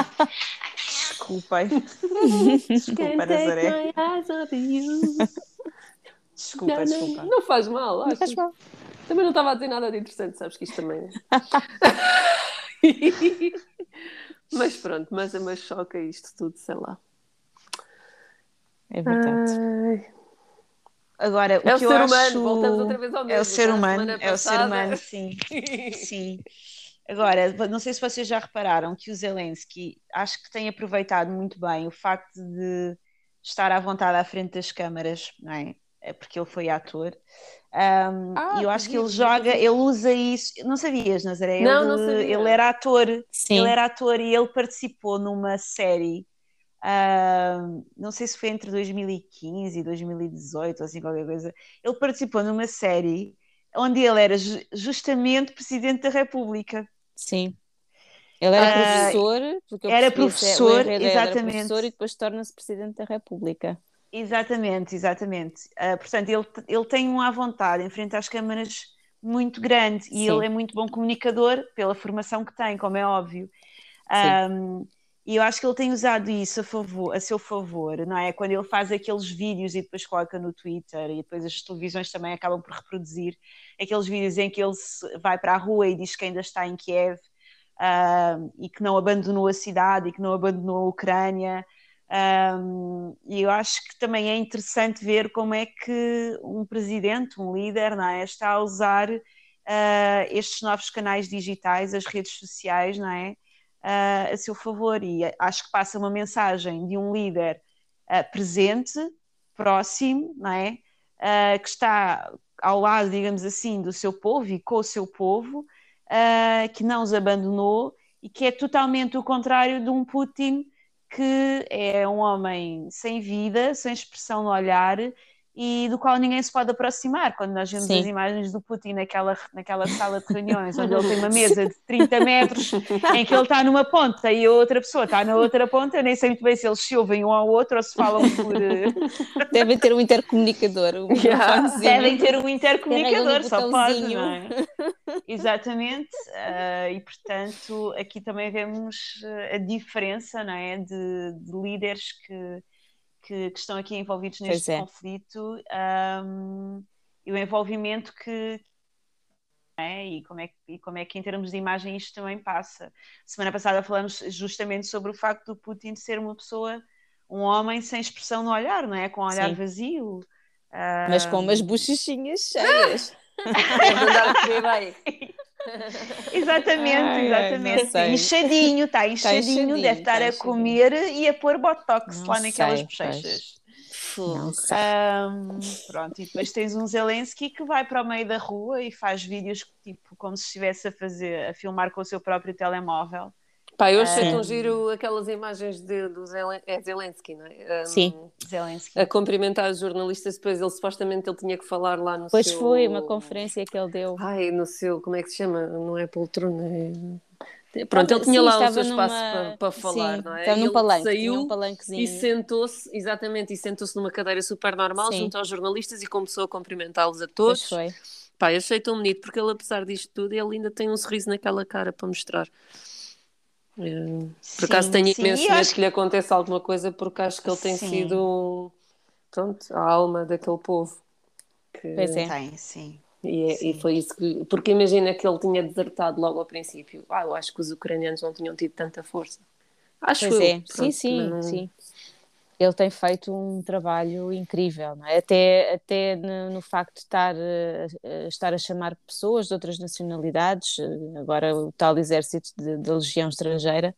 Desculpem. Desculpa, Nazaré. Desculpa, não, desculpa. Não, não faz mal, não faz mal. Também não estava a dizer nada de interessante, sabes que isto também. mas pronto, mas, mas choca isto tudo, sei lá. É verdade. Ai. Agora, o é que o eu ser acho... humano, voltamos outra vez ao mesmo. É o ser humano, é o ser humano, sim. sim. Agora, não sei se vocês já repararam que o Zelensky acho que tem aproveitado muito bem o facto de estar à vontade à frente das câmaras, não é? é porque ele foi ator. Um, ah, e eu acho que ele joga, ele usa isso. Não sabias, Nazaré? Ele, não sabia. Ele era ator. Sim. Ele era ator e ele participou numa série. Uh, não sei se foi entre 2015 e 2018 ou assim qualquer coisa. Ele participou numa série onde ele era ju justamente presidente da República. Sim. Ele era uh, professor, porque era professor, exatamente. Era professor e depois torna-se presidente da República. Exatamente, exatamente. Uh, portanto, ele, ele tem um à vontade em frente às câmaras muito grande e Sim. ele é muito bom comunicador pela formação que tem, como é óbvio. Um, e eu acho que ele tem usado isso a, favor, a seu favor, não é? Quando ele faz aqueles vídeos e depois coloca no Twitter e depois as televisões também acabam por reproduzir aqueles vídeos em que ele vai para a rua e diz que ainda está em Kiev uh, e que não abandonou a cidade e que não abandonou a Ucrânia. Um, e eu acho que também é interessante ver como é que um presidente, um líder, não é, está a usar uh, estes novos canais digitais, as redes sociais, não é, uh, a seu favor. E acho que passa uma mensagem de um líder uh, presente, próximo, não é, que está ao lado, digamos assim, do seu povo e com o seu povo, que não os abandonou e que é totalmente o contrário de um Putin que é um homem sem vida, sem expressão no olhar e do qual ninguém se pode aproximar. Quando nós vemos Sim. as imagens do Putin naquela, naquela sala de reuniões, onde ele tem uma mesa de 30 metros, em que ele está numa ponta e a outra pessoa está na outra ponta, eu nem sei muito bem se eles se ouvem um ao outro ou se falam por. Eh, Devem ter um intercomunicador. Um yeah. Devem ter um intercomunicador, só pode, não é? Exatamente, uh, e portanto aqui também vemos eh, a diferença não é? de, de líderes que que, que estão aqui envolvidos neste é. conflito um, e o envolvimento que é, e, como é que, e como é que em termos de imagem isto também passa. Semana passada falamos justamente sobre o facto do Putin ser uma pessoa, um homem sem expressão no olhar, não é? Com um olhar Sim. vazio. Mas com umas bochechinhas cheias. exatamente, ai, exatamente. Ai, inchadinho, está inchadinho, deve estar tá a comer e a pôr botox não lá naquelas sei, bochechas. Um, pronto, e depois tens um Zelensky que vai para o meio da rua e faz vídeos tipo como se estivesse a fazer, a filmar com o seu próprio telemóvel Pá, eu achei tão giro aquelas imagens de, do Zelen, é Zelensky, não é? Um, Sim, Zelensky. A cumprimentar os jornalistas, depois ele supostamente ele tinha que falar lá no pois seu... Pois foi, uma conferência que ele deu. Ai, no seu, como é que se chama? Não é poltrona, é... Pronto, ele tinha Sim, lá o seu espaço numa... para, para falar, Sim, não é? Estava num palanque, saiu um palanquezinho. e sentou-se, exatamente, e sentou-se numa cadeira super normal Sim. junto aos jornalistas e começou a cumprimentá-los a todos. Pois foi. Pá, eu achei tão bonito, porque ele, apesar disto tudo, ele ainda tem um sorriso naquela cara para mostrar. Eh, por acaso tenho imenso medo acho... que lhe aconteça alguma coisa, porque acho que ele tem sim. sido pronto, a alma daquele povo. Que... Pois é. Tem, sim. E, é, e, foi isso que. Porque imagina que ele tinha desertado logo ao princípio. Ah, eu acho que os ucranianos não tinham tido tanta força. Acho pois eu. É. Pronto, sim, sim, não... sim ele tem feito um trabalho incrível, é? até, até no, facto de estar, uh, estar a chamar pessoas de outras nacionalidades, uh, agora o tal exército da Legião Estrangeira,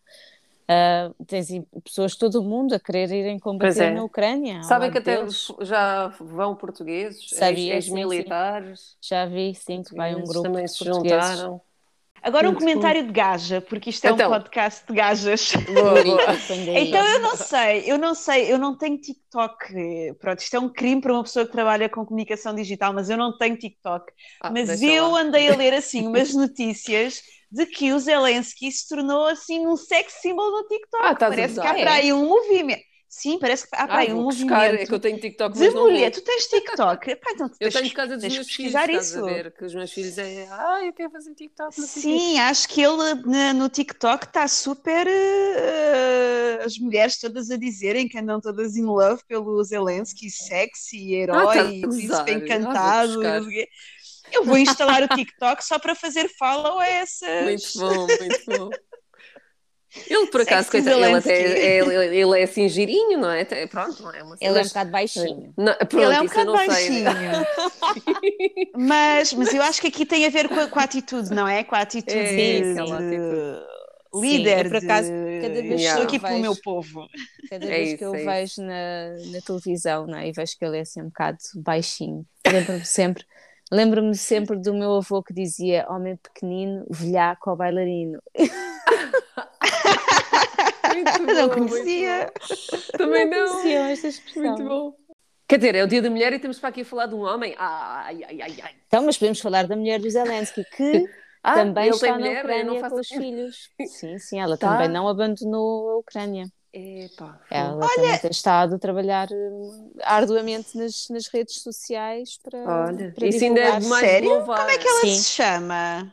uh, tens pessoas de todo o mundo a querer irem combater é. na Ucrânia. Sabem que até deles. já vão portugueses, ex-militares. Já vi, sim, que vai um grupo também se juntaram. Agora um comentário de gaja, porque isto é então. um podcast de gajas. Boa, boa. então eu não sei, eu não sei, eu não tenho TikTok. Pronto, isto é um crime para uma pessoa que trabalha com comunicação digital, mas eu não tenho TikTok. Ah, mas eu lá. andei a ler assim umas notícias de que o Zelensky se tornou assim um sex symbol no TikTok. Ah, Parece que há para aí um movimento. Sim, parece que há ah, um buscar, é que eu tenho TikTok, mas de mulher, tu tens TikTok? Pá, então, eu tenho por causa dos meus filhos, isso. ver que os meus filhos é, ah, eu quero fazer TikTok. Sim, acho que ele no TikTok está super uh, as mulheres todas a dizerem que andam todas in love pelo Zelensky, sexy, herói, ah, tá príncipe encantado. Ah, vou eu vou instalar o TikTok só para fazer follow a essas. Muito bom, muito bom. Ele, por acaso, coisa, ele, até, é, ele, ele, é assim girinho, não é? Pronto, não é uma Ele é um bocado baixinho. Não, pronto, ele é um bocado baixinho. mas, mas eu acho que aqui tem a ver com a, com a atitude, não é? Com a atitude é, de, de líder. Sim, por acaso, cada vez estou aqui vejo, pelo meu povo. Cada é vez isso, que eu é vejo na, na televisão não é? e vejo que ele é assim um bocado baixinho, lembro-me sempre. Lembro-me sempre do meu avô que dizia homem pequenino, velhaco ou bailarino. Muito bom, não conhecia. Também não. conhecia esta expressão. Muito bom. Quer dizer, é o dia da mulher e temos para aqui falar de um homem. Ai, ai, ai, ai. Então, mas podemos falar da mulher do Zelensky, que ah, também está na Ucrânia com os filhos. Sim, sim, ela tá. também não abandonou a Ucrânia. Epa, ela Olha... também tem estado a trabalhar hum, arduamente nas, nas redes sociais para. Olha, para isso ainda é mais Sério? Louvar. Como é que ela sim. se chama?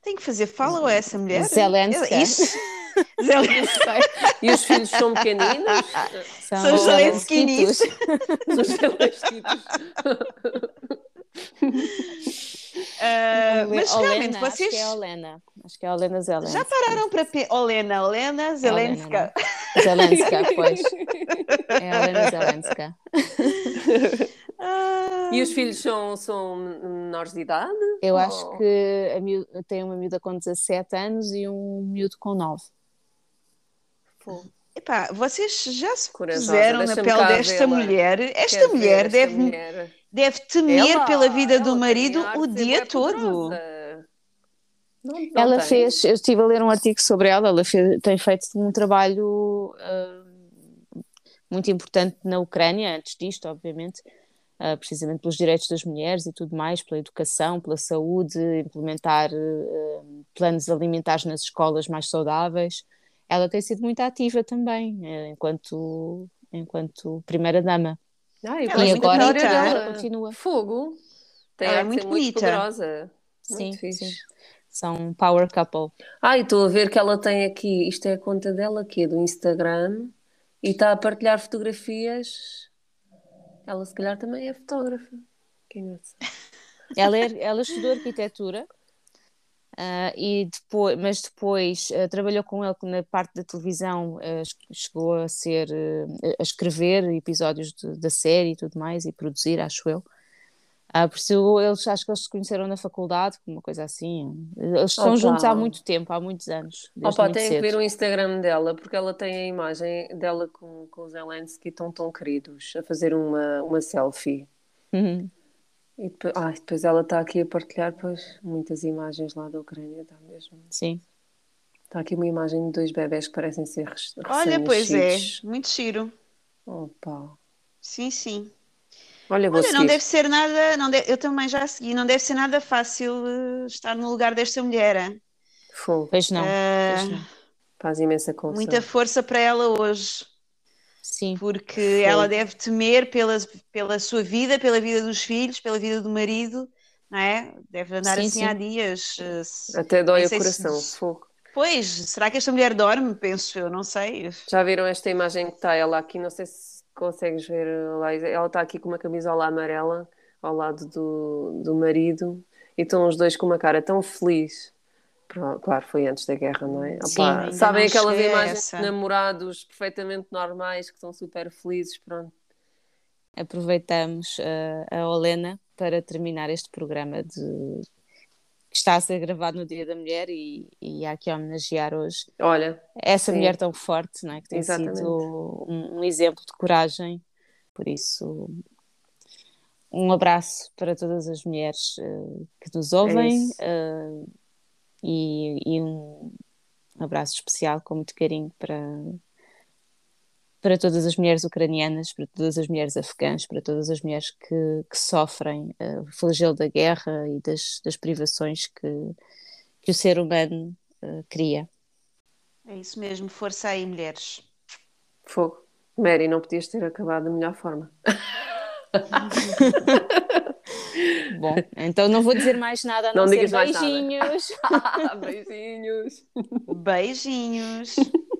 Tem que fazer follow a essa mulher? Zelensky. Isso. e os filhos são pequeninos? São, são Zelenskinis. São Zelenskinis. Uh, mas Olena, realmente vocês. Acho que é Olena. Acho que é Olena Zelensky. Já pararam para. Pe... Olena, Olena Zelenska. Zelenska, pois. É Olena Zelenska. Ah. E os filhos são, são menores de idade? Eu ou... acho que a miúda, tem uma miúda com 17 anos e um miúdo com 9. Epá, vocês já se puseram na pele desta mulher? Esta mulher deve, mulher. deve temer ela, pela vida do marido o dia todo. Não, não ela tem. fez, eu estive a ler um artigo sobre ela, ela fez, tem feito um trabalho uh, muito importante na Ucrânia, antes disto, obviamente, uh, precisamente pelos direitos das mulheres e tudo mais, pela educação, pela saúde, implementar uh, planos alimentares nas escolas mais saudáveis. Ela tem sido muito ativa também, uh, enquanto, enquanto primeira-dama. Ah, e agora bonita. ela continua. Fogo. Tem ela é muito, muito poderosa. Muito sim, fixe. sim. São um power couple. Ah, e estou a ver que ela tem aqui, isto é a conta dela aqui, do Instagram, e está a partilhar fotografias ela se calhar também é fotógrafa. Que engraçado. Ela, é, ela estudou arquitetura, uh, e depois, mas depois uh, trabalhou com ele na parte da televisão, uh, chegou a ser a escrever episódios de, da série e tudo mais, e produzir, acho eu. Ah, por isso eles acho que eles se conheceram na faculdade, uma coisa assim. Eles estão Opa. juntos há muito tempo, há muitos anos. Opa, tem que ver o Instagram dela, porque ela tem a imagem dela com, com os Zelensky tão tão queridos, a fazer uma, uma selfie. Uhum. E depois, ah, depois ela está aqui a partilhar pois, muitas imagens lá da Ucrânia, está mesmo. Sim. Está aqui uma imagem de dois bebés que parecem ser recém Olha, pois é, muito giro. Opa. Sim, sim. Olha, Olha não deve ser nada, não deve, eu também já segui, não deve ser nada fácil uh, estar no lugar desta mulher. Fogo. Pois não, uh, pois não. Faz imensa confusão. Muita força para ela hoje. Sim. Porque ela deve temer pela, pela sua vida, pela vida dos filhos, pela vida do marido, não é? Deve andar sim, assim sim. há dias. Uh, Até dói o coração. Se... Fogo. Pois, será que esta mulher dorme? Penso eu, não sei. Já viram esta imagem que está ela aqui? Não sei se consegues ver lá, ela está aqui com uma camisola amarela ao lado do, do marido e estão os dois com uma cara tão feliz. Claro, foi antes da guerra, não é? Sim, Opa, sabem aquelas imagens de namorados perfeitamente normais que estão super felizes, pronto. Aproveitamos uh, a Olena para terminar este programa de que está a ser gravado no Dia da Mulher e, e há aqui a homenagear hoje Olha, essa sim. mulher tão forte, não é? que tem Exatamente. sido um, um, exemplo de coragem. Por isso, um abraço para todas as mulheres uh, que nos ouvem é uh, e, e um abraço especial com muito carinho para, para todas as mulheres ucranianas, para todas as mulheres afegãs, para todas as mulheres que, que sofrem uh, o flagelo da guerra e das, das privações que, que o ser humano uh, cria. É isso mesmo, força aí, mulheres. Fogo. Mary, não podias ter acabado da melhor forma. Bom, então não vou dizer mais nada a não, não digas beijinhos. beijinhos. Beijinhos.